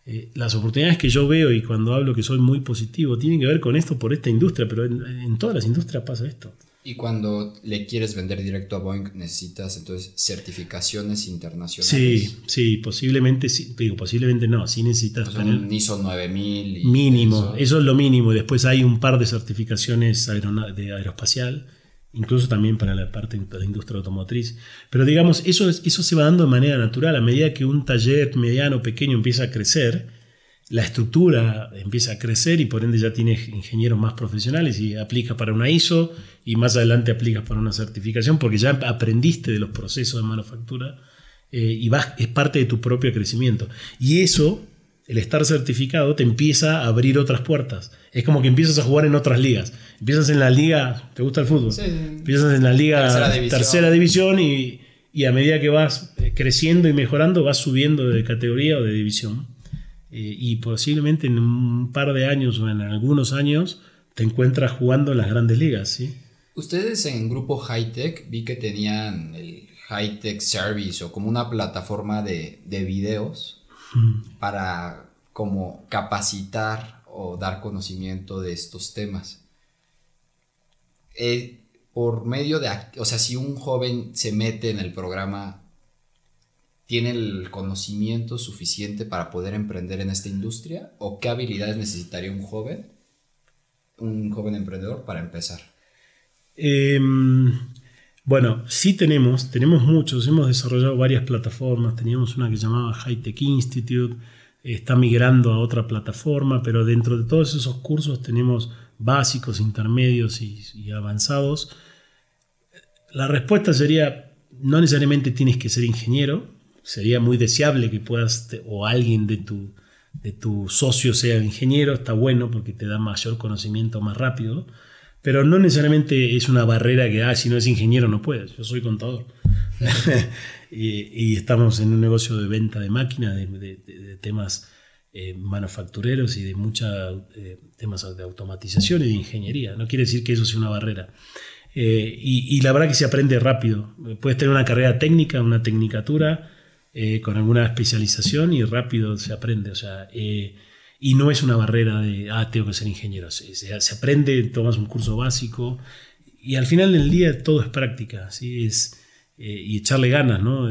eh, las oportunidades que yo veo y cuando hablo que soy muy positivo tienen que ver con esto por esta industria, pero en todas las industrias pasa esto. Y cuando le quieres vender directo a Boeing, necesitas entonces certificaciones internacionales. Sí, sí, posiblemente, sí, digo, posiblemente no, sí necesitas tener... Un ISO 9000. mínimo, eso. es lo mínimo. Después hay un par de certificaciones de aeroespacial, incluso también para la parte de la industria automotriz. Pero digamos, eso, eso se va dando de manera natural. A medida que un taller mediano, pequeño empieza a crecer, la estructura empieza a crecer y por ende ya tienes ingenieros más profesionales y aplicas para una ISO y más adelante aplicas para una certificación porque ya aprendiste de los procesos de manufactura eh, y es parte de tu propio crecimiento. Y eso, el estar certificado, te empieza a abrir otras puertas. Es como que empiezas a jugar en otras ligas. Empiezas en la liga, ¿te gusta el fútbol? Sí. Empiezas en la liga tercera división, y, y a medida que vas eh, creciendo y mejorando, vas subiendo de categoría o de división. Eh, y posiblemente en un par de años o en algunos años te encuentras jugando en las grandes ligas, ¿sí? Ustedes en Grupo Hightech vi que tenían el Hightech Service o como una plataforma de, de videos para como capacitar o dar conocimiento de estos temas. Eh, por medio de, o sea, si un joven se mete en el programa, tiene el conocimiento suficiente para poder emprender en esta industria? ¿O qué habilidades necesitaría un joven, un joven emprendedor para empezar? Em, bueno, sí tenemos, tenemos muchos, hemos desarrollado varias plataformas, teníamos una que llamaba High Tech Institute, está migrando a otra plataforma, pero dentro de todos esos cursos tenemos básicos, intermedios y, avanzados. La respuesta sería, no necesariamente tienes que ser ingeniero, sería muy deseable que puedas, o alguien de tu, de tu socio sea ingeniero, está bueno porque te da mayor conocimiento más rápido, pero no necesariamente es una barrera que, ah, si no es ingeniero no puedes, yo soy contador. *laughs* y, estamos en un negocio de venta de máquinas, de, temas eh, manufactureros y de muchos eh, temas de automatización y de ingeniería. No quiere decir que eso sea una barrera. Eh, y, la verdad que se aprende rápido. Puedes tener una carrera técnica, una tecnicatura, con alguna especialización y rápido se aprende. O sea, y no es una barrera de, ah, tengo que ser ingeniero. Se, se, aprende, tomas un curso básico y al final del día todo es práctica. ¿sí? Es, eh, y echarle ganas, ¿no?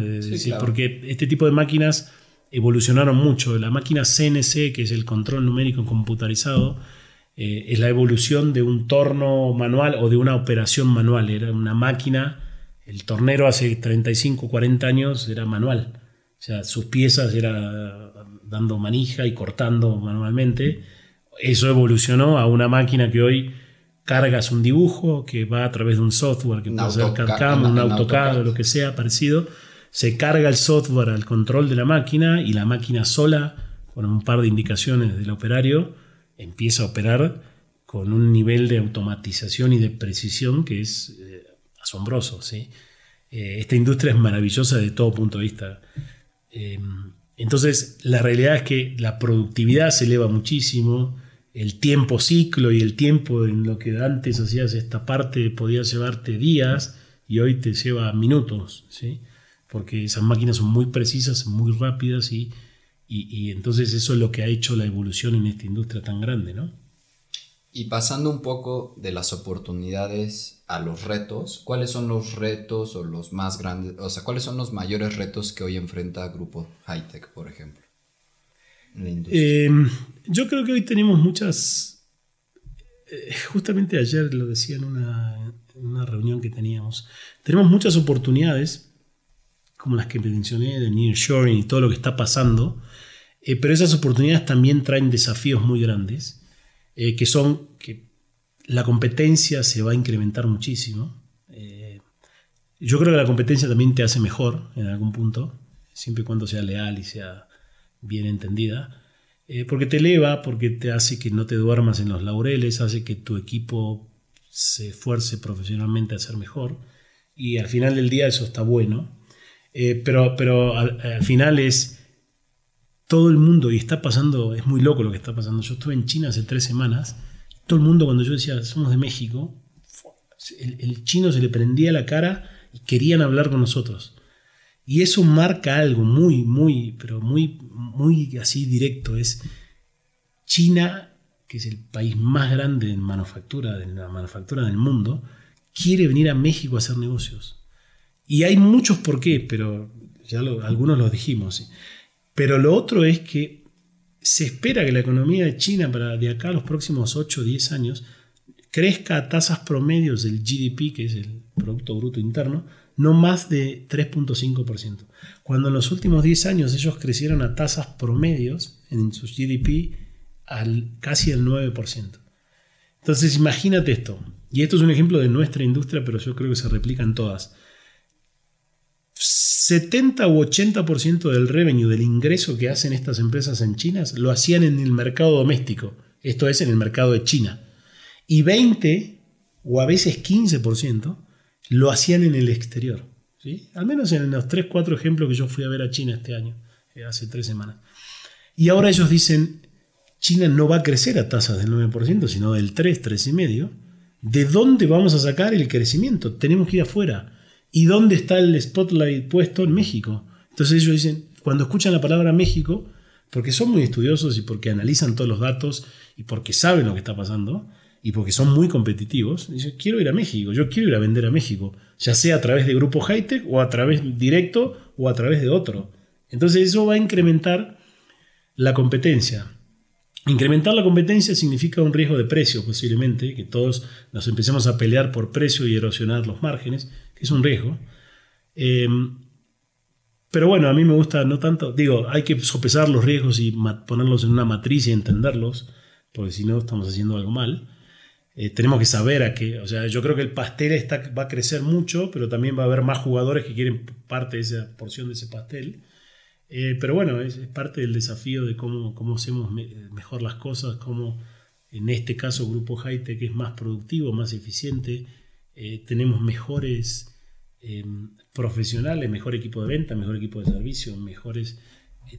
Porque este tipo de máquinas evolucionaron mucho. La máquina CNC, que es el control numérico computarizado, eh, es la evolución de un torno manual o de una operación manual. Era una máquina, el tornero hace 35, 40 años era manual. O sea, sus piezas era dando manija y cortando manualmente. Eso evolucionó a una máquina que hoy cargas un dibujo que va a través de un software que puede ser CAD-CAM, un, AutoCAD o lo que sea parecido. Se carga el software al control de la máquina y la máquina sola, con un par de indicaciones del operario, empieza a operar con un nivel de automatización y de precisión que es eh, asombroso. ¿sí? Eh, esta industria es maravillosa de todo punto de vista. Em, entonces, la realidad es que la productividad se eleva muchísimo el tiempo ciclo y el tiempo en lo que antes hacías esta parte podía llevarte días y hoy te lleva minutos, ¿sí? porque esas máquinas son muy precisas, muy rápidas y, y, entonces eso es lo que ha hecho la evolución en esta industria tan grande. ¿no? Y pasando un poco de las oportunidades a los retos, ¿cuáles son los retos o los más grandes, o sea, cuáles son los mayores retos que hoy enfrenta Grupo Hightech, por ejemplo? Eh, yo creo que hoy tenemos muchas, eh, justamente ayer lo decía en una, reunión que teníamos, tenemos muchas oportunidades, como las que mencioné de nearshoring y todo lo que está pasando, eh, pero esas oportunidades también traen desafíos muy grandes, que son que la competencia se va a incrementar muchísimo. yo creo que la competencia también te hace mejor en algún punto, siempre y cuando sea leal y sea bien entendida, eh, porque te eleva, porque te hace que no te duermas en los laureles, hace que tu equipo se esfuerce profesionalmente a ser mejor, y al final del día eso está bueno, eh, pero, pero al, final es todo el mundo, y está pasando, es muy loco lo que está pasando, yo estuve en China hace tres semanas, todo el mundo cuando yo decía, somos de México, el, chino se le prendía la cara y querían hablar con nosotros. Y eso marca algo muy, muy, pero muy, muy así directo. Es China, que es el país más grande en manufactura, de la manufactura del mundo, quiere venir a México a hacer negocios. Y hay muchos por qué, pero ya algunos los dijimos. Pero lo otro es que se espera que la economía de China para de acá a los próximos 8 o 10 años crezca a tasas promedios del GDP, que es el Producto Bruto Interno, no más de 3.5%, cuando en los últimos 10 años ellos crecieron a tasas promedios en sus GDP al casi el 9%. Entonces imagínate esto, y esto es un ejemplo de nuestra industria, pero yo creo que se replica en todas. 70 u 80% del revenue, del ingreso que hacen estas empresas en China, lo hacían en el mercado doméstico, esto es en el mercado de China. Y 20 o a veces 15% lo hacían en el exterior. Al menos en los 3, 4 ejemplos que yo fui a ver a China este año, eh, hace tres semanas. Y ahora ellos dicen, China no va a crecer a tasas del 9%, sino del 3, 3,5%. ¿De dónde vamos a sacar el crecimiento? Tenemos que ir afuera. ¿Y dónde está el spotlight puesto? En México. Entonces ellos dicen, cuando escuchan la palabra México, porque son muy estudiosos y porque analizan todos los datos y porque saben lo que está pasando, y porque son muy competitivos, dice, quiero ir a México, yo quiero ir a vender a México, ya sea a través de Grupo Hightech o a través directo o a través de otro. Entonces eso va a incrementar la competencia. Incrementar la competencia significa un riesgo de precio posiblemente, que todos nos empecemos a pelear por precio y erosionar los márgenes, que es un riesgo. Eh, pero bueno, a mí me gusta no tanto, digo, hay que sopesar los riesgos y ponerlos en una matriz y entenderlos, porque si no estamos haciendo algo mal. Eh, tenemos que saber a qué, o sea, yo creo que el pastel va a crecer mucho, pero también va a haber más jugadores que quieren parte de esa porción de ese pastel. Eh, pero bueno, es, parte del desafío de cómo, cómo hacemos mejor las cosas, cómo en este caso Grupo Hightech es más productivo, más eficiente, eh, tenemos mejores profesionales, mejor equipo de venta, mejor equipo de servicio, mejores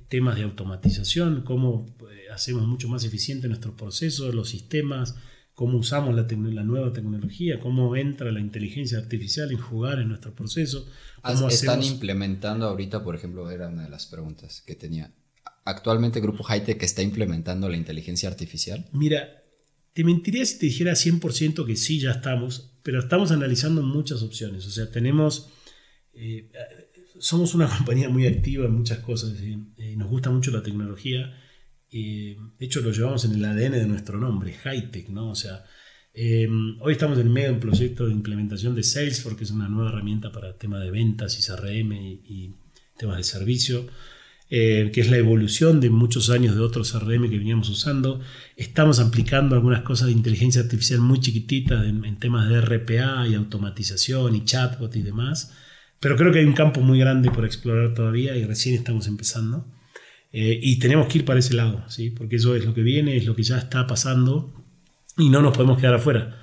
temas de automatización, cómo hacemos mucho más eficiente nuestros procesos, los sistemas, cómo usamos la, la, nueva tecnología, cómo entra la inteligencia artificial en jugar en nuestro proceso. Cómo ¿Están implementando ahorita, por ejemplo, era una de las preguntas que tenía. ¿Actualmente Grupo Hightech está implementando la inteligencia artificial? Mira, te mentiría si te dijera 100% que sí, ya estamos, pero estamos analizando muchas opciones. O sea, tenemos... Eh, somos una *laughs* compañía muy activa en muchas cosas y nos gusta mucho la tecnología de hecho, lo llevamos en el ADN de nuestro nombre, Hightech, ¿no? O sea, em, hoy estamos en medio de un proyecto de implementación de Salesforce, que es una nueva herramienta para temas de ventas y CRM y, temas de servicio, eh, que es la evolución de muchos años de otros CRM que veníamos usando. Estamos aplicando algunas cosas de inteligencia artificial muy chiquititas en, en temas de RPA y automatización y chatbot y demás. Pero creo que hay un campo muy grande por explorar todavía y recién estamos empezando. Eh, y tenemos que ir para ese lado, ¿sí? porque eso es lo que viene, es lo que ya está pasando y no nos podemos quedar afuera.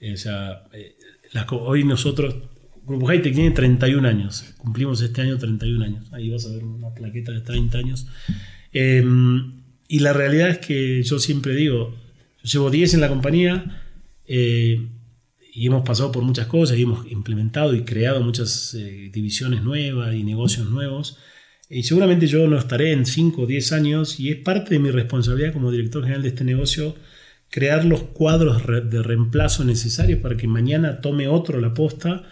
Eh, o sea, eh, hoy nosotros, Grupo Hightech tiene 31 años, cumplimos este año 31 años. Ahí vas a ver una plaqueta de 30 años. Em, y la realidad es que yo siempre digo, yo llevo 10 en la compañía y hemos pasado por muchas cosas y hemos implementado y creado muchas divisiones nuevas y negocios nuevos. Y seguramente yo no estaré en 5 o 10 años y es parte de mi responsabilidad como director general de este negocio crear los cuadros de reemplazo necesarios para que mañana tome otro la posta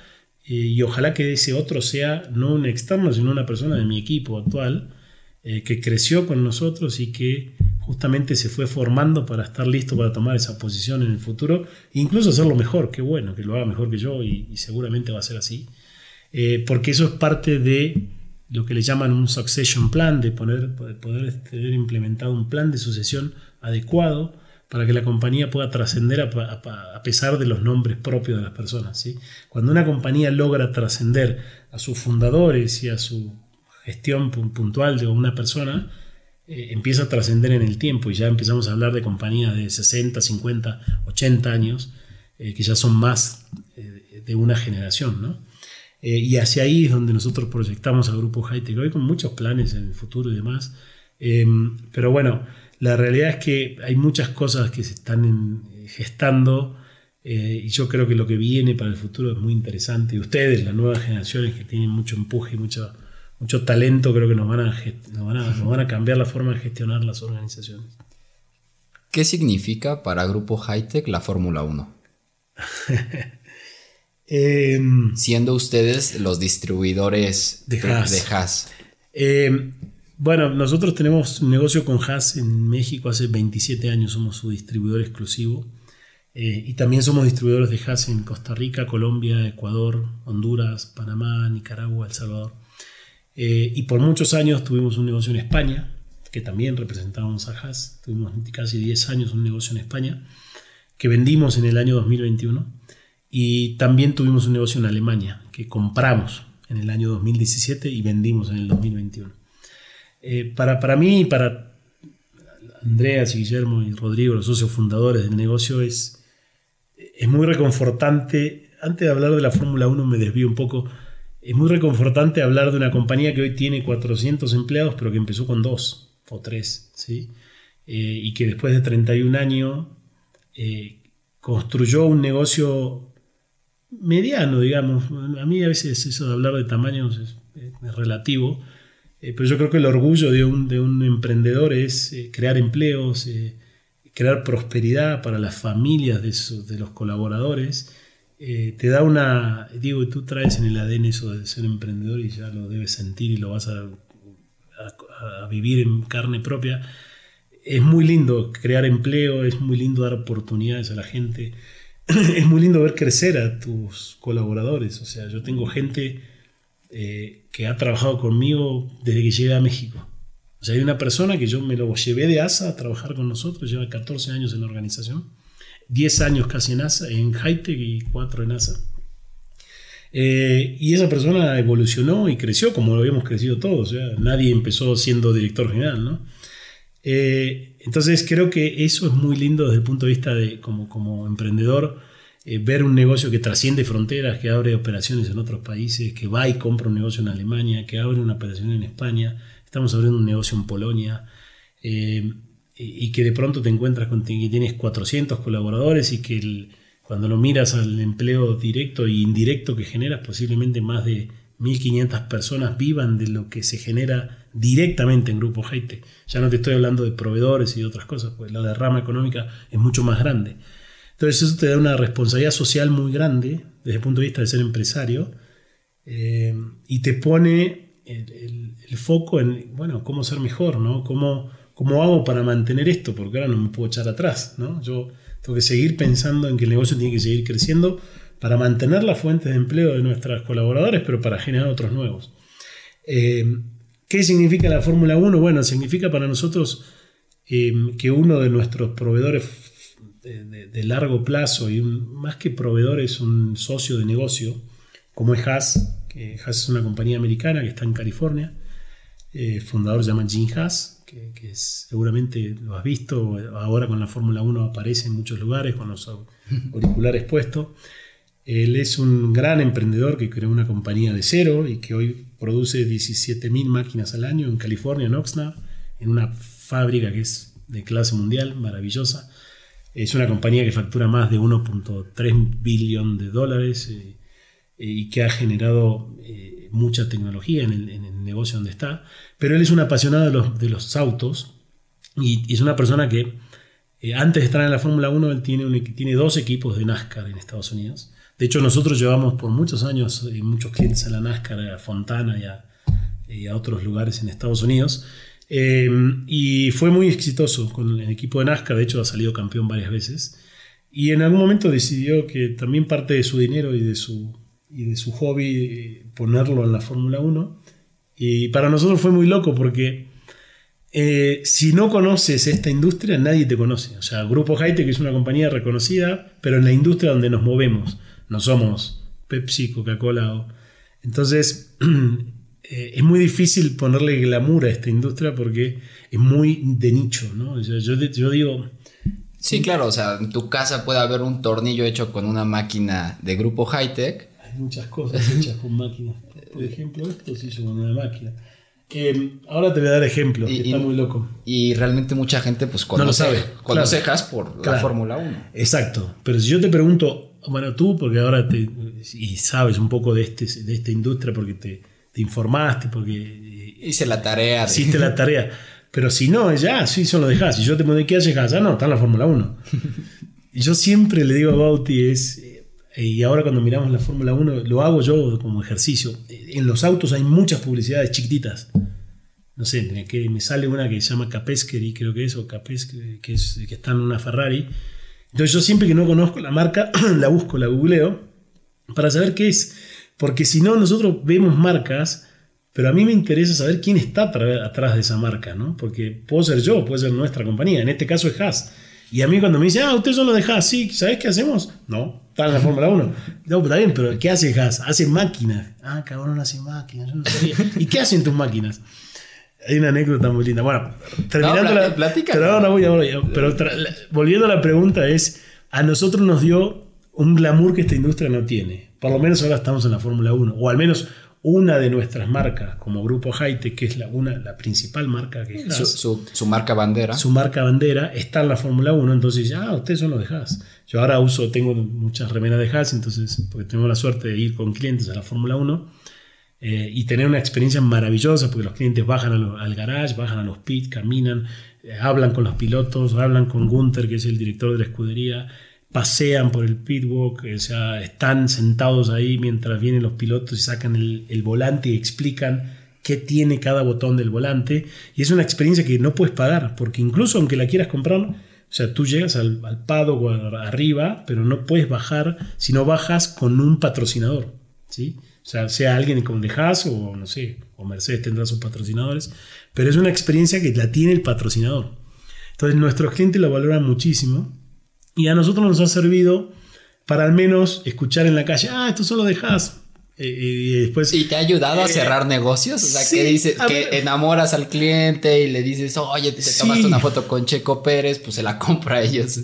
eh, y ojalá que ese otro sea no un externo, sino una persona de mi equipo actual eh, que creció con nosotros y que justamente se fue formando para estar listo para tomar esa posición en el futuro e incluso hacerlo mejor, qué bueno, que lo haga mejor que yo y, seguramente va a ser así, eh, porque eso es parte de lo que le llaman un succession plan, de poder, poder tener implementado un plan de sucesión adecuado para que la compañía pueda trascender a, pesar de los nombres propios de las personas. ¿sí? Cuando una compañía logra trascender a sus fundadores y a su gestión puntual de una persona, eh, empieza a trascender en el tiempo y ya empezamos a hablar de compañías de 60, 50, 80 años, eh, que ya son más eh, de una generación. ¿no? Eh, y hacia ahí es donde nosotros proyectamos al Grupo Hightech hoy con muchos planes en el futuro y demás. Em, pero bueno, la realidad es que hay muchas cosas que se están gestando eh, y yo creo que lo que viene para el futuro es muy interesante. Y ustedes, las nuevas generaciones que tienen mucho empuje y mucho, mucho talento, creo que nos van, a, nos, van a, nos van a cambiar la forma de gestionar las organizaciones. ¿Qué significa para Grupo Hightech la Fórmula 1? *laughs* Em, Siendo ustedes los distribuidores de Haas. Em, bueno, nosotros tenemos un negocio con Haas en México hace 27 años, somos su distribuidor exclusivo. Eh, y también somos distribuidores de Haas en Costa Rica, Colombia, Ecuador, Honduras, Panamá, Nicaragua, El Salvador. Eh, y por muchos años tuvimos un negocio en España, que también representábamos a Haas. Tuvimos casi 10 años un negocio en España, que vendimos en el año 2021. Y también tuvimos un negocio en Alemania que compramos en el año 2017 y vendimos en el 2021. Eh, para, para mí y para Andreas y Guillermo y Rodrigo, los socios fundadores del negocio, es, es muy reconfortante. Antes de hablar de la Fórmula 1 me desvío un poco. Es muy reconfortante hablar de una compañía que hoy tiene 400 empleados, pero que empezó con dos o tres, ¿sí? Eh, y que después de 31 años eh, construyó un negocio mediano, digamos. A mí a veces eso de hablar de tamaños es, relativo, eh, pero yo creo que el orgullo de un, de un emprendedor es eh, crear empleos, eh, crear prosperidad para las familias de, de los colaboradores. te da una, digo, tú traes en el ADN eso de ser emprendedor y ya lo debes sentir y lo vas a, a, vivir en carne propia. Es muy lindo crear empleo, es muy lindo dar oportunidades a la gente, *laughs* es muy lindo ver crecer a tus colaboradores. O sea, yo tengo gente eh, que ha trabajado conmigo desde que llegué a México. O sea, hay una persona que yo me lo llevé de ASA a trabajar con nosotros, lleva 14 años en la organización, 10 años casi en ASA, en Hightech y 4 en ASA. Eh, y esa persona evolucionó y creció como lo habíamos crecido todos. nadie empezó siendo director general, ¿no? Eh, entonces creo que eso es muy lindo desde el punto de vista de como, como emprendedor, eh, ver un negocio que trasciende fronteras, que abre operaciones en otros países, que va y compra un negocio en Alemania, que abre una operación en España, estamos abriendo un negocio en Polonia, y que de pronto te encuentras con que tienes 400 colaboradores y que el, cuando lo miras al empleo directo e indirecto que generas, posiblemente más de 1.500 personas vivan de lo que se genera directamente en Grupo Haite. Ya no te estoy hablando de proveedores y de otras cosas, pues la derrama económica es mucho más grande. Entonces eso te da una responsabilidad social muy grande desde el punto de vista de ser empresario eh, y te pone el, foco en, bueno, cómo ser mejor, ¿no? ¿Cómo, ¿Cómo hago para mantener esto? Porque ahora no me puedo echar atrás, ¿no? Yo tengo que seguir pensando en que el negocio tiene que seguir creciendo para mantener las fuentes de empleo de nuestros colaboradores, pero para generar otros nuevos. Eh, ¿Qué significa la Fórmula 1? Bueno, significa para nosotros eh, que uno de nuestros proveedores de, largo plazo, y más que proveedor es un socio de negocio, como es Haas, que Haas es una compañía americana que está en California, eh, fundador se llama Jim Haas, que, seguramente lo has visto, ahora con la Fórmula 1 aparece en muchos lugares con los auriculares puestos. Él es un gran emprendedor que creó una compañía de cero y que hoy produce 17.000 máquinas al año en California, en Oxnard, en una fábrica que es de clase mundial, maravillosa. Es una compañía que factura más de 1.3 billón de dólares eh, y que ha generado eh, mucha tecnología en el, negocio donde está. Pero él es un apasionado de los, autos y, es una persona que eh, antes de estar en la Fórmula 1 él tiene, un, tiene dos equipos de NASCAR en Estados Unidos. De hecho, nosotros llevamos por muchos años eh, muchos clientes a la NASCAR, a Fontana y a, y otros lugares en Estados Unidos. Eh, y fue muy exitoso con el equipo de NASCAR, de hecho ha salido campeón varias veces. Y en algún momento decidió que también parte de su dinero y de su, y de su hobby ponerlo en la Fórmula 1 y para nosotros fue muy loco porque eh, si no conoces esta industria, nadie te conoce. O sea, Grupo que es una compañía reconocida, pero en la industria donde nos movemos. No somos Pepsi, Coca-Cola. Entonces, *clears throat* eh, es muy difícil ponerle glamour a esta industria porque es muy de nicho, ¿no? yo, yo digo... Sí, claro, o sea, en tu casa puede haber un tornillo hecho con una máquina de Grupo Hightech. Hay muchas cosas hechas con máquinas por ejemplo, esto se hizo con una máquina. ahora te voy a dar ejemplos, que está muy loco. Y realmente mucha gente pues conoce, no lo sabe. conoce por la Fórmula 1. Exacto, pero si yo te pregunto, bueno, tú, porque ahora te, y sabes un poco de, este, de esta industria, porque te, te informaste, porque... Hice la tarea. Hiciste la tarea. Pero si no, ya, sí, solo dejas. Si yo te pregunto, ¿qué haces? Ah, no, está en la Fórmula 1. *laughs* y yo siempre le digo a Bauti, es, y ahora cuando miramos la Fórmula 1, lo hago yo como ejercicio. En los autos hay muchas publicidades chiquititas. No sé, que me sale una que se llama Capesqueri, creo que es, o Capesqueri, que, es, que está en una Ferrari. Entonces yo siempre que no conozco la marca, *clears throat* la busco, la googleo, para saber qué es. Porque si no, nosotros vemos marcas, pero a mí me interesa saber quién está atrás de esa marca, ¿no? Porque puedo ser yo, puede ser nuestra compañía. En este caso es Haas. Y a mí cuando me dice, ah, usted solo deja así, ¿sabes qué hacemos? No, está en la Fórmula 1. No, pero está bien, pero ¿qué hace Haas? Hace máquinas. Ah, cabrón, hace máquinas, yo no sabía. ¿Y qué hacen tus máquinas? Hay una anécdota muy linda. Bueno, terminando la. Platica. Pero, no, voy, pero volviendo a la pregunta, es: a nosotros nos dio un glamour que esta industria no tiene. Por lo menos ahora estamos en la Fórmula 1. O al menos una de nuestras marcas como Grupo Haite, que es la, una, la principal marca que es su, su, marca bandera. Su marca bandera está en la Fórmula 1, entonces ya, ah, ustedes son los de Haas. Yo ahora uso, tengo muchas remeras de Haas, entonces, porque tengo la suerte de ir con clientes a la Fórmula 1 eh, y tener una experiencia maravillosa, porque los clientes bajan al garage, bajan a los pits, caminan, eh, hablan con los pilotos, hablan con Gunther, que es el director de la escudería, pasean por el pitwalk, o sea, están sentados ahí mientras vienen los pilotos y sacan el, volante y explican qué tiene cada botón del volante. Y es una experiencia que no puedes pagar, porque incluso aunque la quieras comprar, o sea, tú llegas al, al o arriba, pero no puedes bajar si no bajas con un patrocinador. ¿sí? O sea, sea alguien con de o no sé, o Mercedes tendrá sus patrocinadores, pero es una experiencia que la tiene el patrocinador. Entonces nuestros clientes lo valoran muchísimo y a nosotros nos ha servido para al menos escuchar en la calle, ah, esto solo de y, después, ¿Y te ha ayudado a eh, cerrar negocios? O sea, que, dices, que enamoras al cliente y le dices, oye, te tomaste una foto con Checo Pérez, pues se la compra a ellos.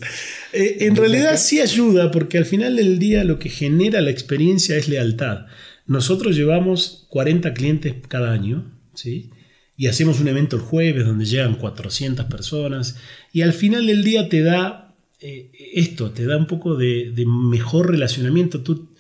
Eh, en realidad sí ayuda, porque al final del día lo que genera la experiencia es lealtad. Nosotros llevamos 40 clientes cada año, ¿sí? Y hacemos un evento el jueves donde llegan 400 personas. Y al final del día te da eh, esto, te da un poco de, mejor relacionamiento. Tú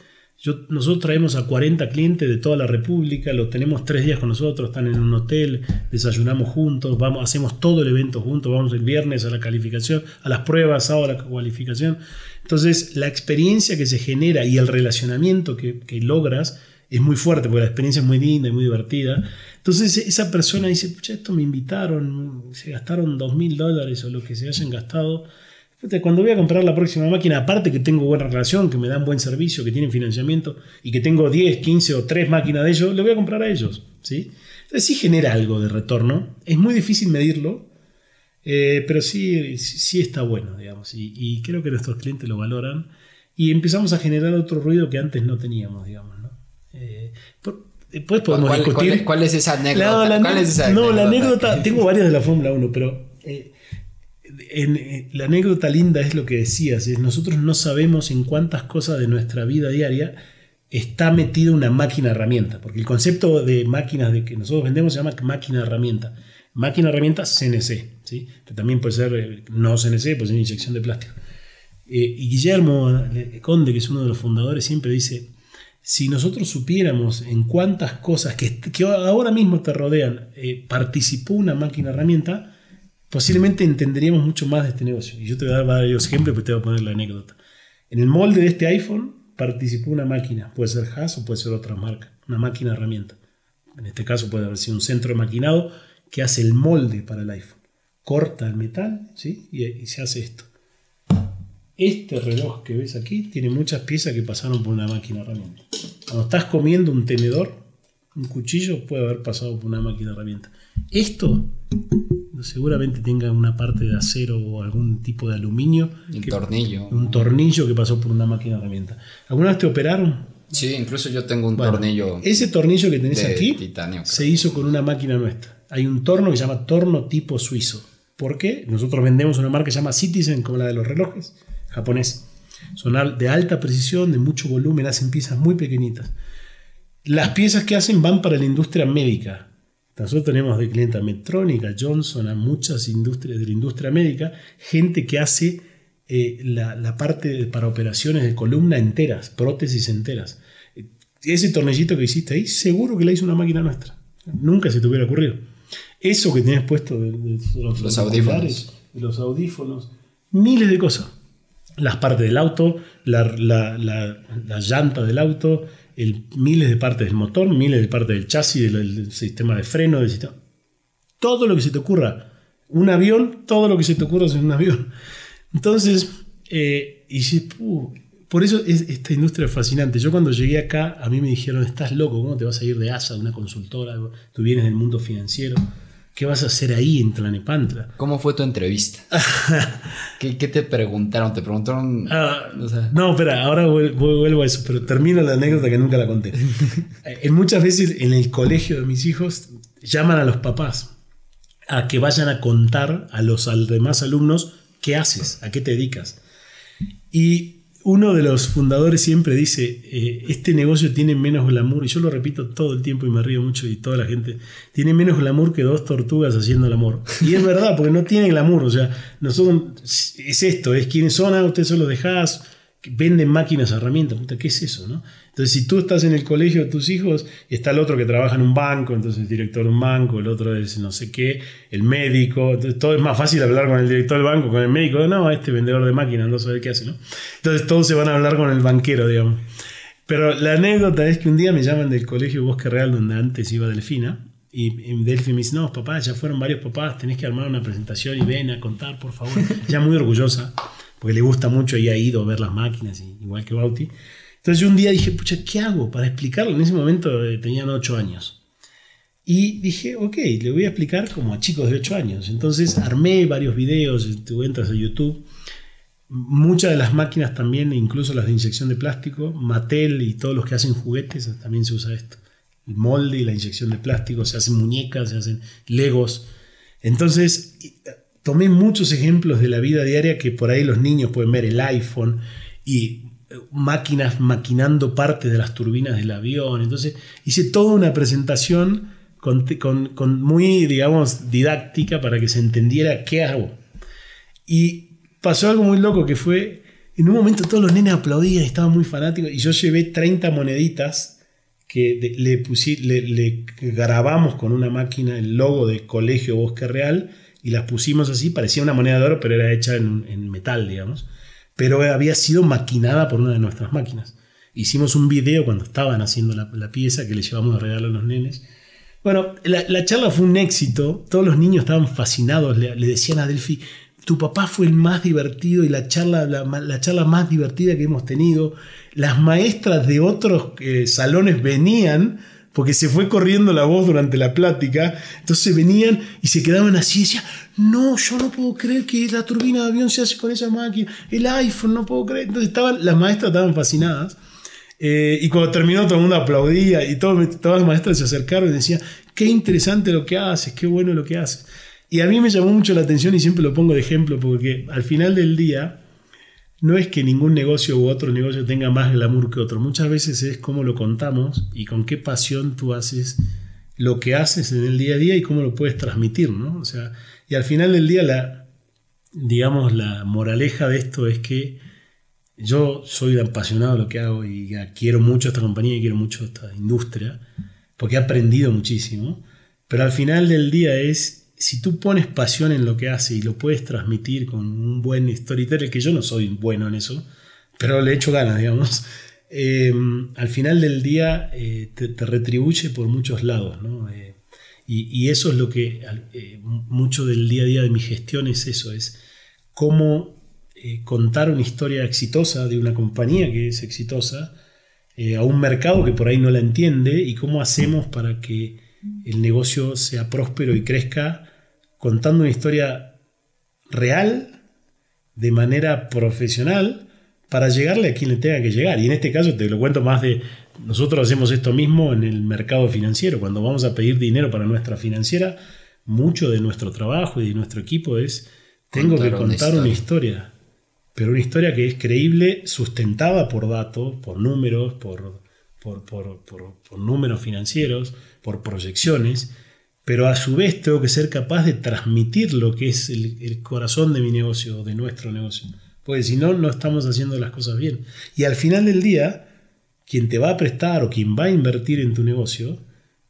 nosotros traemos a 40 clientes de toda la República, los tenemos tres días con nosotros, están en un hotel, desayunamos juntos, vamos, hacemos todo el evento juntos, vamos el viernes a la calificación, a las pruebas, a la cualificación. Entonces, la experiencia que se genera y el relacionamiento que, logras es muy fuerte, porque la experiencia es muy linda y muy divertida. Entonces, esa persona dice, pucha, esto me invitaron, se gastaron dos mil dólares o lo que se hayan gastado cuando voy a comprar la próxima máquina, aparte que tengo buena relación, que me dan buen servicio, que tienen financiamiento y que tengo 10, 15 o 3 máquinas de ellos, le voy a comprar a ellos. ¿sí? Entonces sí genera algo de retorno. Es muy difícil medirlo, eh, pero sí, sí está bueno, digamos. Y, creo que nuestros clientes lo valoran. Y empezamos a generar otro ruido que antes no teníamos, digamos. Eh, después podemos ¿Cuál, discutir. ¿cuál, es esa anécdota? No, la, anécdota, tengo varias de la Fórmula 1, pero eh, en, la anécdota linda es lo que decías, es nosotros no sabemos en cuántas cosas de nuestra vida diaria está metida una máquina herramienta, porque el concepto de máquinas de que nosotros vendemos se llama máquina herramienta. Máquina herramienta CNC, ¿sí? que también puede ser eh, no CNC, puede ser inyección de plástico. Eh, y Guillermo eh, Conde, que es uno de los fundadores, siempre dice, si nosotros supiéramos en cuántas cosas que, ahora mismo te rodean participó una máquina herramienta, posiblemente entenderíamos mucho más de este negocio. Y yo te voy a dar varios ejemplos, pero te voy a poner la anécdota. En el molde de este iPhone participó una máquina, puede ser Haas o puede ser otra marca, una máquina herramienta. En este caso puede haber sido un centro de maquinado que hace el molde para el iPhone. Corta el metal ¿sí? y, se hace esto. Este reloj que ves aquí tiene muchas piezas que pasaron por una máquina herramienta. Cuando estás comiendo un tenedor, un cuchillo puede haber pasado por una máquina herramienta. Esto seguramente tenga una parte de acero o algún tipo de aluminio. Un tornillo. Un tornillo que pasó por una máquina herramienta. ¿Alguna vez te operaron? Sí, incluso yo tengo un tornillo. Ese tornillo que tenés aquí se hizo con una máquina nuestra. Hay un torno que se llama torno tipo suizo. ¿Por qué? Nosotros vendemos una marca que se llama Citizen, como la de los relojes, japonés. Son de alta precisión, de mucho volumen, hacen piezas muy pequeñitas. Las piezas que hacen van para la industria médica, nosotros tenemos de cliente a Medtronic, Johnson, a muchas industrias de la industria médica, gente que hace eh, la, parte para operaciones de columna enteras, prótesis enteras. Ese tornillito que hiciste ahí, seguro que la hizo una máquina nuestra. Nunca se te hubiera ocurrido. Eso que tienes puesto de, los, audífonos. los audífonos, miles de cosas. Las partes del auto, la, la llanta del auto, el, miles de partes del motor, miles de partes del chasis, del, sistema de freno, del sistema. Todo lo que se te ocurra. Un avión, todo lo que se te ocurra es un avión. Entonces, eh, y por eso es, esta industria es fascinante. Yo cuando llegué acá, a mí me dijeron, estás loco, ¿cómo te vas a ir de ASA, de una consultora? Tú vienes del mundo financiero. ¿Qué vas a hacer ahí en Tlanepantra? ¿Cómo fue tu entrevista? *laughs* ¿Qué, te preguntaron? ¿Te preguntaron? Ah, no, espera, ahora vuelvo a eso, pero termino la anécdota que nunca la conté. *laughs* en muchas veces en el colegio de mis hijos llaman a los papás a que vayan a contar a los demás alumnos qué haces, a qué te dedicas. Y uno de los fundadores siempre dice, eh, este negocio tiene menos glamour, y yo lo repito todo el tiempo y me río mucho y toda la gente, tiene menos glamour que dos tortugas haciendo el amor. Y es verdad, porque no tiene glamour, o sea, nosotros, es esto, es quiénes son, ah, ustedes solo dejás, venden máquinas, herramientas, ¿qué es eso? No? Entonces, si tú estás en el colegio de tus hijos y está el otro que trabaja en un banco, entonces el director de un banco, el otro es no sé qué, el médico, entonces todo es más fácil hablar con el director del banco, con el médico, no, este vendedor de máquinas no sabe qué hace, ¿no? Entonces todos se van a hablar con el banquero, digamos. Pero la anécdota es que un día me llaman del colegio Bosque Real, donde antes iba Delfina, Y, Delphi me dice, no, papá, ya fueron varios papás, tenés que armar una presentación y ven a contar, por favor. *laughs* ya muy orgullosa, porque le gusta mucho y ha ido a ver las máquinas, igual que Bauti. Entonces yo un día dije, pucha, ¿qué hago para explicarlo? En ese momento eh, tenían 8 años. Y dije, ok, le voy a explicar como a chicos de 8 años. Entonces armé varios videos, tú entras a YouTube. Muchas de las máquinas también, incluso las de inyección de plástico, Mattel y todos los que hacen juguetes, también se usa esto. El molde y la inyección de plástico, se hacen muñecas, se hacen legos. Entonces, tomé muchos ejemplos de la vida diaria que por ahí los niños pueden ver el iPhone y máquinas maquinando parte de las turbinas del avión. Entonces hice toda una presentación con, con, muy, digamos, didáctica para que se entendiera qué hago. Y pasó algo muy loco que fue, en un momento todos los nenes aplaudían, estaban muy fanáticos, y yo llevé 30 moneditas que le, pusi, le, grabamos con una máquina el logo de Colegio Bosque Real y las pusimos así, parecía una moneda de oro, pero era hecha en, en metal, digamos pero había sido maquinada por una de nuestras máquinas. Hicimos un video cuando estaban haciendo la, pieza que le llevamos de regalo a los nenes. Bueno, la, charla fue un éxito, todos los niños estaban fascinados, le, decían a Delphi, tu papá fue el más divertido y la charla, la, charla más divertida que hemos tenido. Las maestras de otros eh, salones venían porque se fue corriendo la voz durante la plática, entonces venían y se quedaban así y decían, no, yo no puedo creer que la turbina de avión se hace con esa máquina, el iPhone, no puedo creer. Entonces estaban, las maestras estaban fascinadas. Eh, y cuando terminó todo el mundo aplaudía y todas las maestras se acercaron y decían, qué interesante lo que haces, qué bueno lo que haces. Y a mí me llamó mucho la atención y siempre lo pongo de ejemplo porque al final del día no es que ningún negocio u otro negocio tenga más glamour que otro. Muchas veces es cómo lo contamos y con qué pasión tú haces lo que haces en el día a día y cómo lo puedes transmitir, ¿no? O sea, y al final del día la, digamos, la moraleja de esto es que yo soy apasionado de lo que hago y quiero mucho esta compañía y quiero mucho esta industria porque he aprendido muchísimo, pero al final del día es si tú pones pasión en lo que hace y lo puedes transmitir con un buen storyteller, que yo no soy bueno en eso, pero le echo ganas, digamos, eh, al final del día eh, te, retribuye por muchos lados, ¿no? Eh, y, eso es lo que mucho del día a día de mi gestión es eso, es cómo contar una historia exitosa de una compañía que es exitosa a un mercado que por ahí no la entiende y cómo hacemos para que el negocio sea próspero y crezca contando una historia real, de manera profesional, para llegarle a quien le tenga que llegar. Y en este caso te lo cuento más de, nosotros hacemos esto mismo en el mercado financiero. Cuando vamos a pedir dinero para nuestra financiera, mucho de nuestro trabajo y de nuestro equipo es, tengo que contar una historia. pero una historia que es creíble, sustentada por datos, por números, por, por, por números financieros, por proyecciones pero a su vez tengo que ser capaz de transmitir lo que es el, corazón de mi negocio, de nuestro negocio. Porque si no, no estamos haciendo las cosas bien. Y al final del día, quien te va a prestar o quien va a invertir en tu negocio,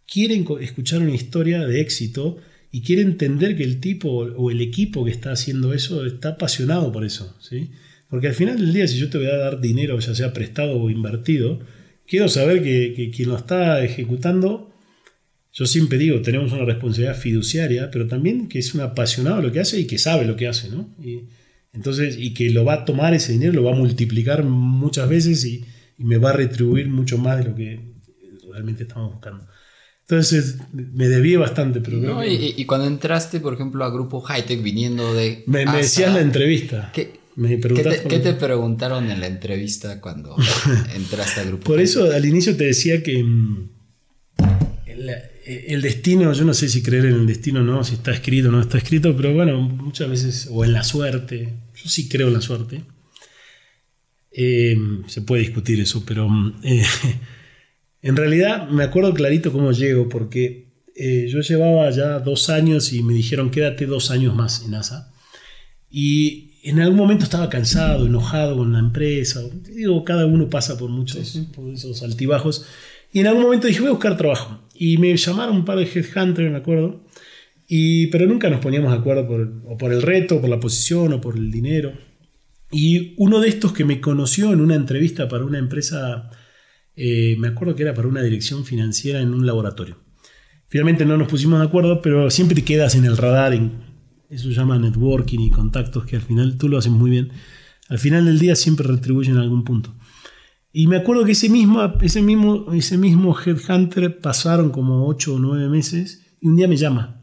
quiere escuchar una historia de éxito y quiere entender que el tipo o el equipo que está haciendo eso está apasionado por eso. ¿sí? Porque al final del día, si yo te voy a dar dinero, ya sea prestado o invertido, quiero saber que quien lo está ejecutando yo siempre digo, tenemos una responsabilidad fiduciaria, pero también que es un apasionado de lo que hace y que sabe lo que hace, ¿no? Y, entonces, y que lo va a tomar ese dinero, lo va a multiplicar muchas veces y, me va a retribuir mucho más de lo que realmente estamos buscando. Entonces, me debí bastante, pero... No, y, cuando entraste, por ejemplo, a Grupo Hightech viniendo de... Me, me decías la entrevista. ¿Qué, me ¿qué, te, ¿qué te, preguntaron en la entrevista cuando *laughs* entraste a Grupo Por eso al inicio te decía que... Mm, el destino, yo no sé si creer en el destino o no, si está escrito o no está escrito, pero bueno, muchas veces, o en la suerte, yo sí creo en la suerte. Eh, se puede discutir eso, pero eh, *laughs* en realidad me acuerdo clarito cómo llego, porque eh, yo llevaba ya dos años y me dijeron quédate dos años más en NASA. Y en algún momento estaba cansado, enojado con la empresa. Digo, cada uno pasa por muchos por esos altibajos. Y en algún momento dije, voy a buscar trabajo. Y me llamaron un par de headhunters, me acuerdo. Y, pero nunca nos poníamos de acuerdo por, o por el reto, por la posición o por el dinero. Y uno de estos que me conoció en una entrevista para una empresa, eh, me acuerdo que era para una dirección financiera en un laboratorio. Finalmente no nos pusimos de acuerdo, pero siempre te quedas en el radar, en, eso se llama networking y contactos, que al final tú lo haces muy bien. Al final del día siempre retribuyen en algún punto. Y me acuerdo que ese mismo, ese mismo, ese mismo Headhunter pasaron como 8 o 9 meses y un día me llama.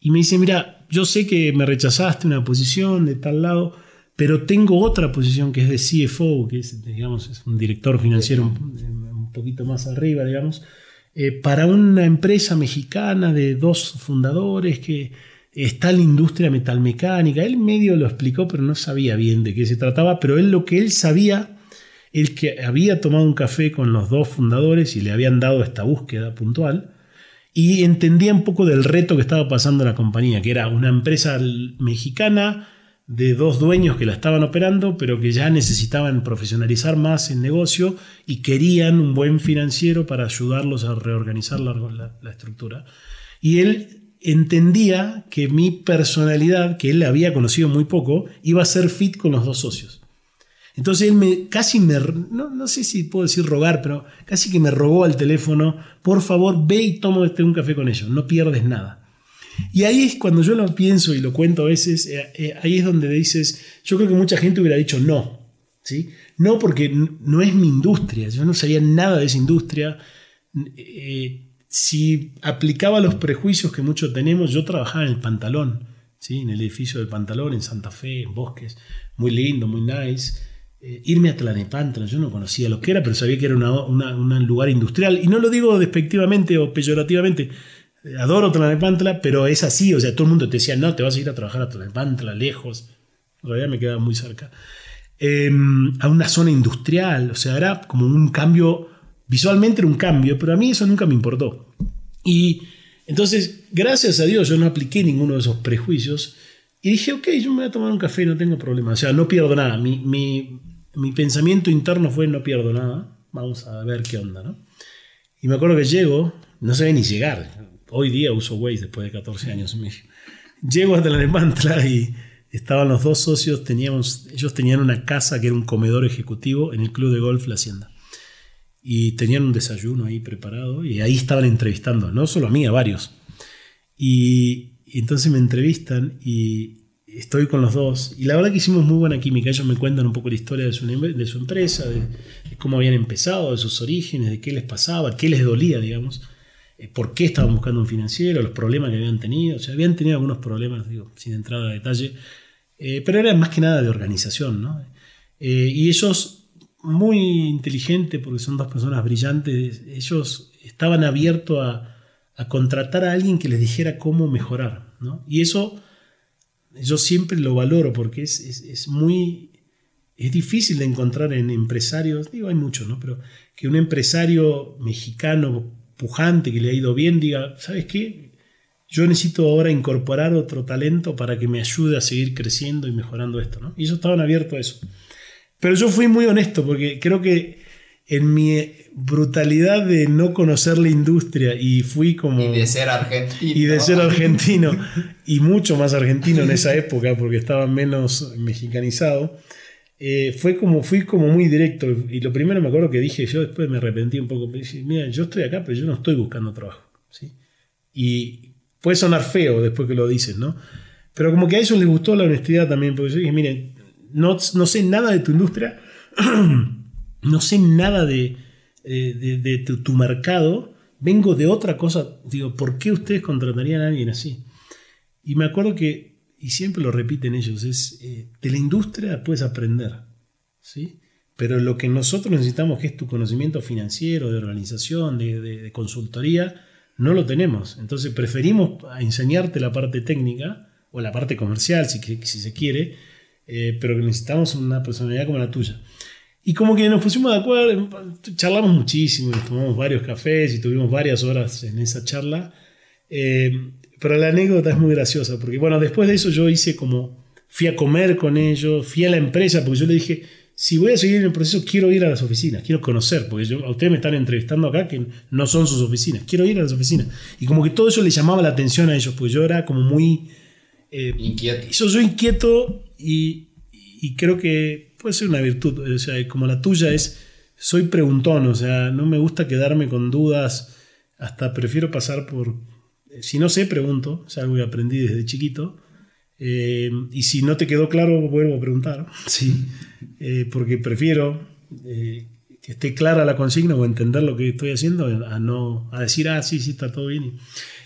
Y me dice, mira, yo sé que me rechazaste una posición de tal lado, pero tengo otra posición que es de CFO, que es, digamos, es un director financiero un, poquito más arriba, digamos, eh, para una empresa mexicana de dos fundadores que está en la industria metalmecánica. Él medio lo explicó, pero no sabía bien de qué se trataba, pero él lo que él sabía, el que había tomado un café con los dos fundadores y le habían dado esta búsqueda puntual, y entendía un poco del reto que estaba pasando la compañía, que era una empresa mexicana de dos dueños que la estaban operando, pero que ya necesitaban profesionalizar más el negocio y querían un buen financiero para ayudarlos a reorganizar la, estructura. Y él entendía que mi personalidad, que él había conocido muy poco, iba a ser fit con los dos socios. Entonces él casi me, no, no, sé si puedo decir rogar, pero casi que me rogó al teléfono, por favor ve y toma este un café con ellos, no pierdes nada. Y ahí es cuando yo lo pienso y lo cuento a veces, eh, eh, ahí es donde dices, yo creo que mucha gente hubiera dicho no, ¿sí? No porque no es mi industria, yo no sabía nada de esa industria. Eh, si aplicaba los prejuicios que muchos tenemos, yo trabajaba en el pantalón, ¿sí? en el edificio del pantalón, en Santa Fe, en Bosques, muy lindo, muy nice. Irme a Tlanepantla, yo no conocía lo que era, pero sabía que era un lugar industrial. Y no lo digo despectivamente o peyorativamente, adoro Tlalnepantla, pero es así, o sea, todo el mundo te decía, no, te vas a ir a trabajar a Tlalnepantla, lejos, en realidad me quedaba muy cerca, em, a una zona industrial, o sea, era como un cambio, visualmente era un cambio, pero a mí eso nunca me importó. Y entonces, gracias a Dios, yo no apliqué ninguno de esos prejuicios y dije, ok, yo me voy a tomar un café, no tengo problema, o sea, no pierdo nada, mi, mi, mi pensamiento interno fue, no pierdo nada, vamos a ver qué onda, ¿no? Y me acuerdo que llego, no ve ni llegar, hoy día uso Waze después de 14 años en México. Llego hasta la Nemantla *laughs* y estaban los dos socios, ellos tenían una casa que era un comedor ejecutivo en el club de golf La Hacienda. Y tenían un desayuno ahí preparado y ahí estaban entrevistando, no solo a mí, a varios. Y, entonces me entrevistan y estoy con los dos. Y la verdad que hicimos muy buena química. Ellos me cuentan un poco la historia de su, de su empresa, de, cómo habían empezado, de sus orígenes, de qué les pasaba, qué les dolía, digamos. Eh, por qué estaban buscando un financiero, los problemas que habían tenido. O sea, habían tenido algunos problemas, digo, sin entrar a detalle, eh, pero era más que nada de organización. ¿no? Eh, y ellos, muy inteligentes, porque son dos personas brillantes, ellos estaban abiertos a, contratar a alguien que les dijera cómo mejorar. ¿no? Y eso yo siempre lo valoro porque es, es, muy... Es difícil de encontrar en empresarios, digo, hay muchos, ¿no? Pero que un empresario mexicano pujante, que le ha ido bien, diga, ¿sabes qué? Yo necesito ahora incorporar otro talento para que me ayude a seguir creciendo y mejorando esto, ¿no? Y ellos estaban abiertos a eso. Pero yo fui muy honesto porque creo que en mi brutalidad de no conocer la industria y fui como... Y de ser argentino. Y de ser argentino *laughs* y mucho más argentino en esa época porque estaba menos mexicanizado. Eh, fue como, fui como muy directo. Y lo primero me acuerdo que dije, yo después me arrepentí un poco. Dije, mira, yo estoy acá, pero yo no estoy buscando trabajo. ¿sí? Y puede sonar feo después que lo dices, ¿no? Pero como que a ellos les gustó la honestidad también, porque yo dije, miren, no, no sé nada de tu industria, *clears throat* no sé nada de, eh, de, tu, mercado, vengo de otra cosa. Digo, ¿por qué ustedes contratarían a alguien así? Y me acuerdo que y siempre lo repiten ellos, es eh, de la industria puedes aprender, ¿sí? Pero lo que nosotros necesitamos, que es tu conocimiento financiero, de organización, de, consultoría, no lo tenemos. Entonces preferimos enseñarte la parte técnica o la parte comercial, si, si se quiere, eh, pero necesitamos una personalidad como la tuya. Y como que nos pusimos de acuerdo, charlamos muchísimo, tomamos varios cafés y tuvimos varias horas en esa charla. Eh, pero la anécdota es muy graciosa, porque bueno, después de eso yo hice como, fui a comer con ellos, fui a la empresa, porque yo le dije, si voy a seguir en el proceso, quiero ir a las oficinas, quiero conocer, porque yo, a ustedes me están entrevistando acá que no son sus oficinas, quiero ir a las oficinas. Y como que todo eso le llamaba la atención a ellos, pues yo era como muy... Eh, inquieto. Yo soy inquieto y, y, creo que puede ser una virtud, o sea, como la tuya es, soy preguntón, o sea, no me gusta quedarme con dudas hasta prefiero pasar por... Si no sé, pregunto, es algo que aprendí desde chiquito. Eh, y si no te quedó claro, vuelvo a preguntar. *laughs* Sí, eh, porque prefiero eh, que esté clara la consigna o entender lo que estoy haciendo a no a decir, ah, sí, sí, está todo bien.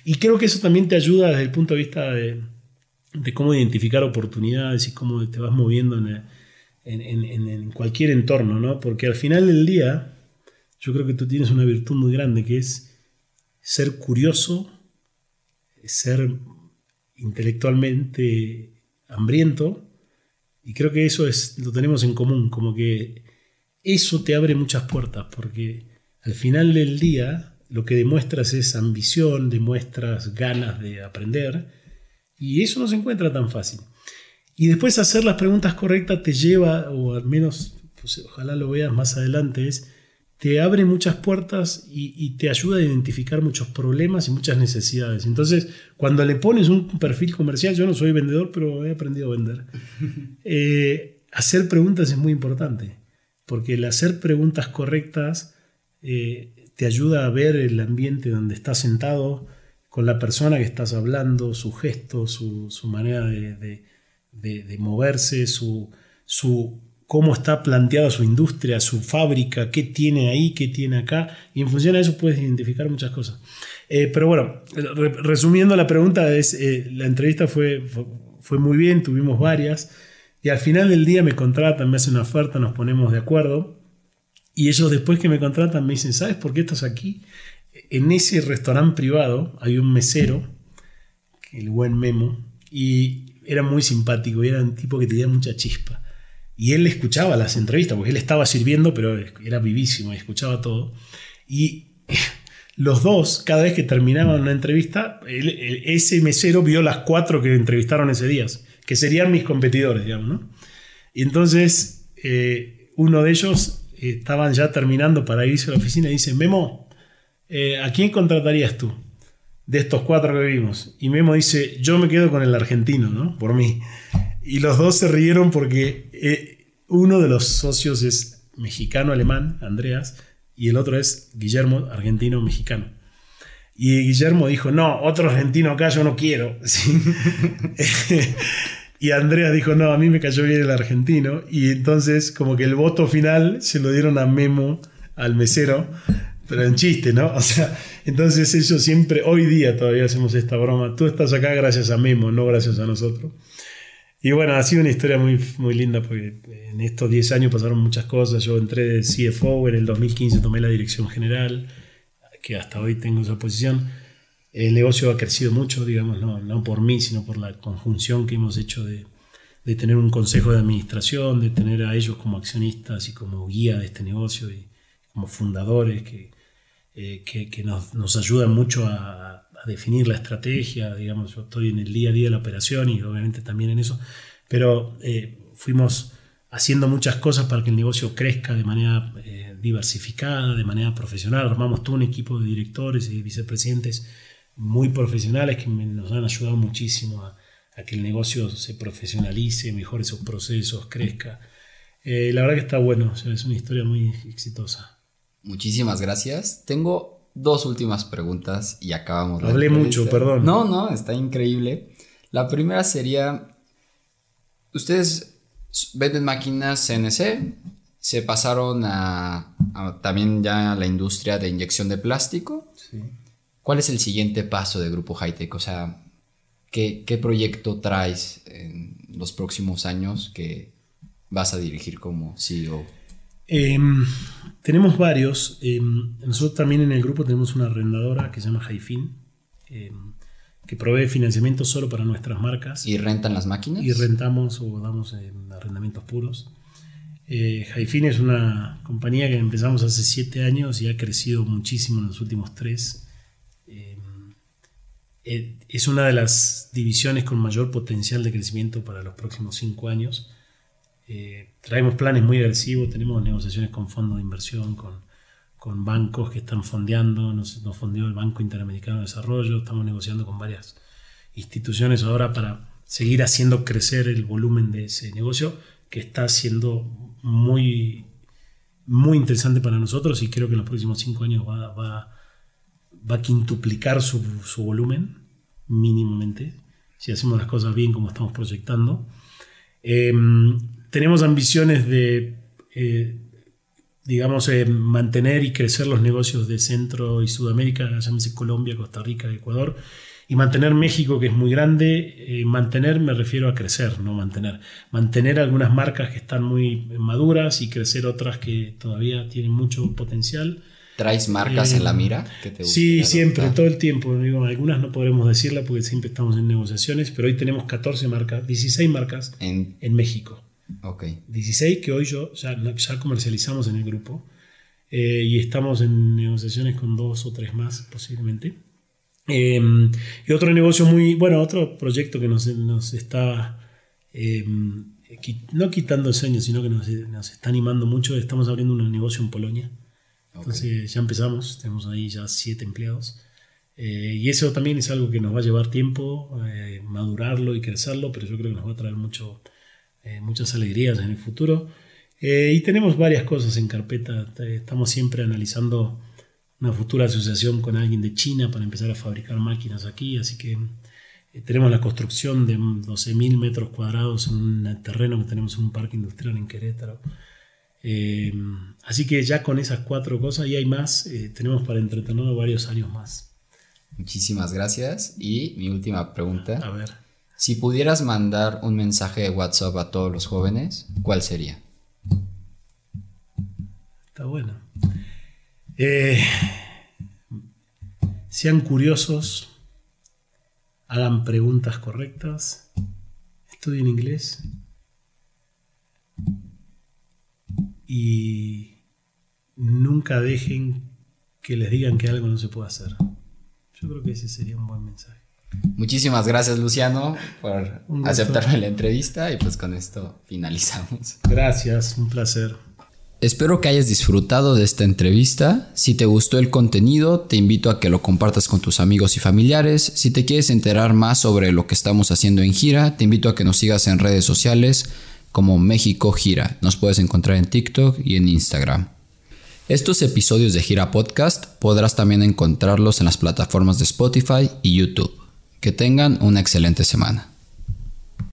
Y, creo que eso también te ayuda desde el punto de vista de, de cómo identificar oportunidades y cómo te vas moviendo en, en, cualquier entorno, ¿no? Porque al final del día, yo creo que tú tienes una virtud muy grande que es ser curioso, ser intelectualmente hambriento, y creo que eso es, lo tenemos en común, como que eso te abre muchas puertas, porque al final del día lo que demuestras es ambición, demuestras ganas de aprender, y eso no se encuentra tan fácil. Y después hacer las preguntas correctas te lleva, o al menos, pues, ojalá lo veas más adelante, es, te abre muchas puertas y, te ayuda a identificar muchos problemas y muchas necesidades. Entonces, cuando le pones un perfil comercial, yo no soy vendedor, pero he aprendido a vender, *laughs* eh, hacer preguntas es muy importante, porque el hacer preguntas correctas eh, te ayuda a ver el ambiente donde estás sentado, con la persona que estás hablando, su gesto, su, manera de de, moverse, su, su, cómo está planteada su industria, su fábrica, qué tiene ahí, qué tiene acá, y en función de eso puedes identificar muchas cosas. Eh, pero bueno, resumiendo la pregunta, es, eh, la entrevista fue, fue, muy bien, tuvimos varias, y al final del día me contratan, me hacen una oferta, nos ponemos de acuerdo, y ellos después que me contratan me dicen, ¿sabes por qué estás aquí? En ese restaurante privado hay un mesero, el buen Memo, y era muy simpático y era un tipo que tenía mucha chispa. Y él escuchaba las entrevistas, porque él estaba sirviendo, pero era vivísimo y escuchaba todo. Y *laughs* los dos, cada vez que terminaban una entrevista, ese mesero vio las cuatro que entrevistaron ese día, que serían mis competidores, digamos, ¿no? Y entonces eh, uno de ellos estaban ya terminando para irse a la oficina y dice, Memo, eh, ¿a quién contratarías tú? De estos cuatro que vimos. Y Memo dice, yo me quedo con el argentino, ¿no? Por mí. Y los dos se rieron porque eh, uno de los socios es mexicano-alemán, Andreas, y el otro es Guillermo, argentino-mexicano. Y Guillermo dijo, no, otro argentino acá yo no quiero. *laughs* *laughs* y Andreas dijo, no, a mí me cayó bien el argentino. Y entonces como que el voto final se lo dieron a Memo, al mesero, pero en chiste, ¿no? *laughs* O sea, entonces ellos siempre, hoy día todavía hacemos esta broma, tú estás acá gracias a Memo, no gracias a nosotros. Y bueno, ha sido una historia muy, muy linda porque en estos 10 años pasaron muchas cosas. Yo entré de CFO, en el 2015 tomé la dirección general, que hasta hoy tengo esa posición. El negocio ha crecido mucho, digamos, no, no por mí, sino por la conjunción que hemos hecho de, de tener un consejo de administración, de tener a ellos como accionistas y como guía de este negocio y como fundadores que, eh, que, nos, nos, ayudan mucho a, definir la estrategia, digamos, yo estoy en el día a día de la operación y obviamente también en eso, pero eh, fuimos haciendo muchas cosas para que el negocio crezca de manera eh, diversificada, de manera profesional, armamos todo un equipo de directores y vicepresidentes muy profesionales que nos han ayudado muchísimo a, que el negocio se profesionalice, mejore sus procesos, crezca. la verdad que está bueno, es una historia muy exitosa. Muchísimas gracias. Tengo dos últimas preguntas y acabamos. Hablé mucho, perdón. No, no, está increíble. La primera sería, ustedes venden máquinas CNC, se pasaron a, también ya a la industria de inyección de plástico. Sí. ¿Cuál es el siguiente paso de Grupo Hightech? O sea, ¿qué, ¿qué proyecto traes en los próximos años que vas a dirigir como CEO? Em, tenemos varios. Em, nosotros también en el grupo tenemos una arrendadora que se llama Haifin, em, que provee financiamiento solo para nuestras marcas. ¿Y rentan las máquinas? Y rentamos o damos arrendamientos puros. Eh, es una compañía que empezamos hace siete años y ha crecido muchísimo en los últimos tres. Eh, es una de las divisiones con mayor potencial de crecimiento para los próximos cinco años. Eh, traemos planes muy agresivos, tenemos negociaciones con fondos de inversión, con, con bancos que están fondeando, nos, nos fondeó el Banco Interamericano de Desarrollo, estamos negociando con varias instituciones ahora para seguir haciendo crecer el volumen de ese negocio que está siendo muy, muy interesante para nosotros y creo que en los próximos cinco años va, va, va a quintuplicar su, su volumen mínimamente, si hacemos las cosas bien como estamos proyectando. Em, tenemos ambiciones de, eh, digamos, eh, mantener y crecer los negocios de Centro y Sudamérica, llámese Colombia, Costa Rica, Ecuador, y mantener México, que es muy grande. Eh, mantener me refiero a crecer, no mantener. Mantener algunas marcas que están muy maduras y crecer otras que todavía tienen mucho potencial. ¿Traes marcas en la mira? sí, siempre, todo el tiempo. Digo, algunas no podremos decirla porque siempre estamos en negociaciones, pero hoy tenemos 14 marcas, 16 marcas en, en México. Ok. 16 que hoy yo ya, ya comercializamos en el grupo eh, y estamos en negociaciones con dos o tres más posiblemente. Em, y otro negocio muy, bueno, otro proyecto que nos, nos está, em, no quitando el sueño, sino que nos, nos está animando mucho, estamos abriendo un negocio en Polonia entonces ya empezamos, tenemos ahí ya siete empleados. Eh, y eso también es algo que nos va a llevar tiempo, eh, madurarlo y crecerlo, pero yo creo que nos va a traer mucho, eh, muchas alegrías en el futuro. y tenemos varias cosas en carpeta. Estamos siempre analizando una futura asociación con alguien de China para empezar a fabricar máquinas aquí. Así que tenemos la construcción de 12.000 metros cuadrados en un terreno que tenemos en un parque industrial en Querétaro. Eh, así que ya con esas cuatro cosas y hay más, eh, tenemos para entretener varios años más. Muchísimas gracias. Y mi última pregunta. A ver. Si pudieras mandar un mensaje de WhatsApp a todos los jóvenes, ¿cuál sería? Está bueno. Eh, sean curiosos, hagan preguntas correctas, estudien inglés y nunca dejen que les digan que algo no se puede hacer. Yo creo que ese sería un buen mensaje. Muchísimas gracias Luciano por aceptarme la entrevista y pues con esto finalizamos. Gracias, un placer. Espero que hayas disfrutado de esta entrevista. Si te gustó el contenido, te invito a que lo compartas con tus amigos y familiares. Si te quieres enterar más sobre lo que estamos haciendo en gira, te invito a que nos sigas en redes sociales como México Gira. Nos puedes encontrar en TikTok y en Instagram. Estos episodios de Gira Podcast podrás también encontrarlos en las plataformas de Spotify y YouTube. Que tengan una excelente semana.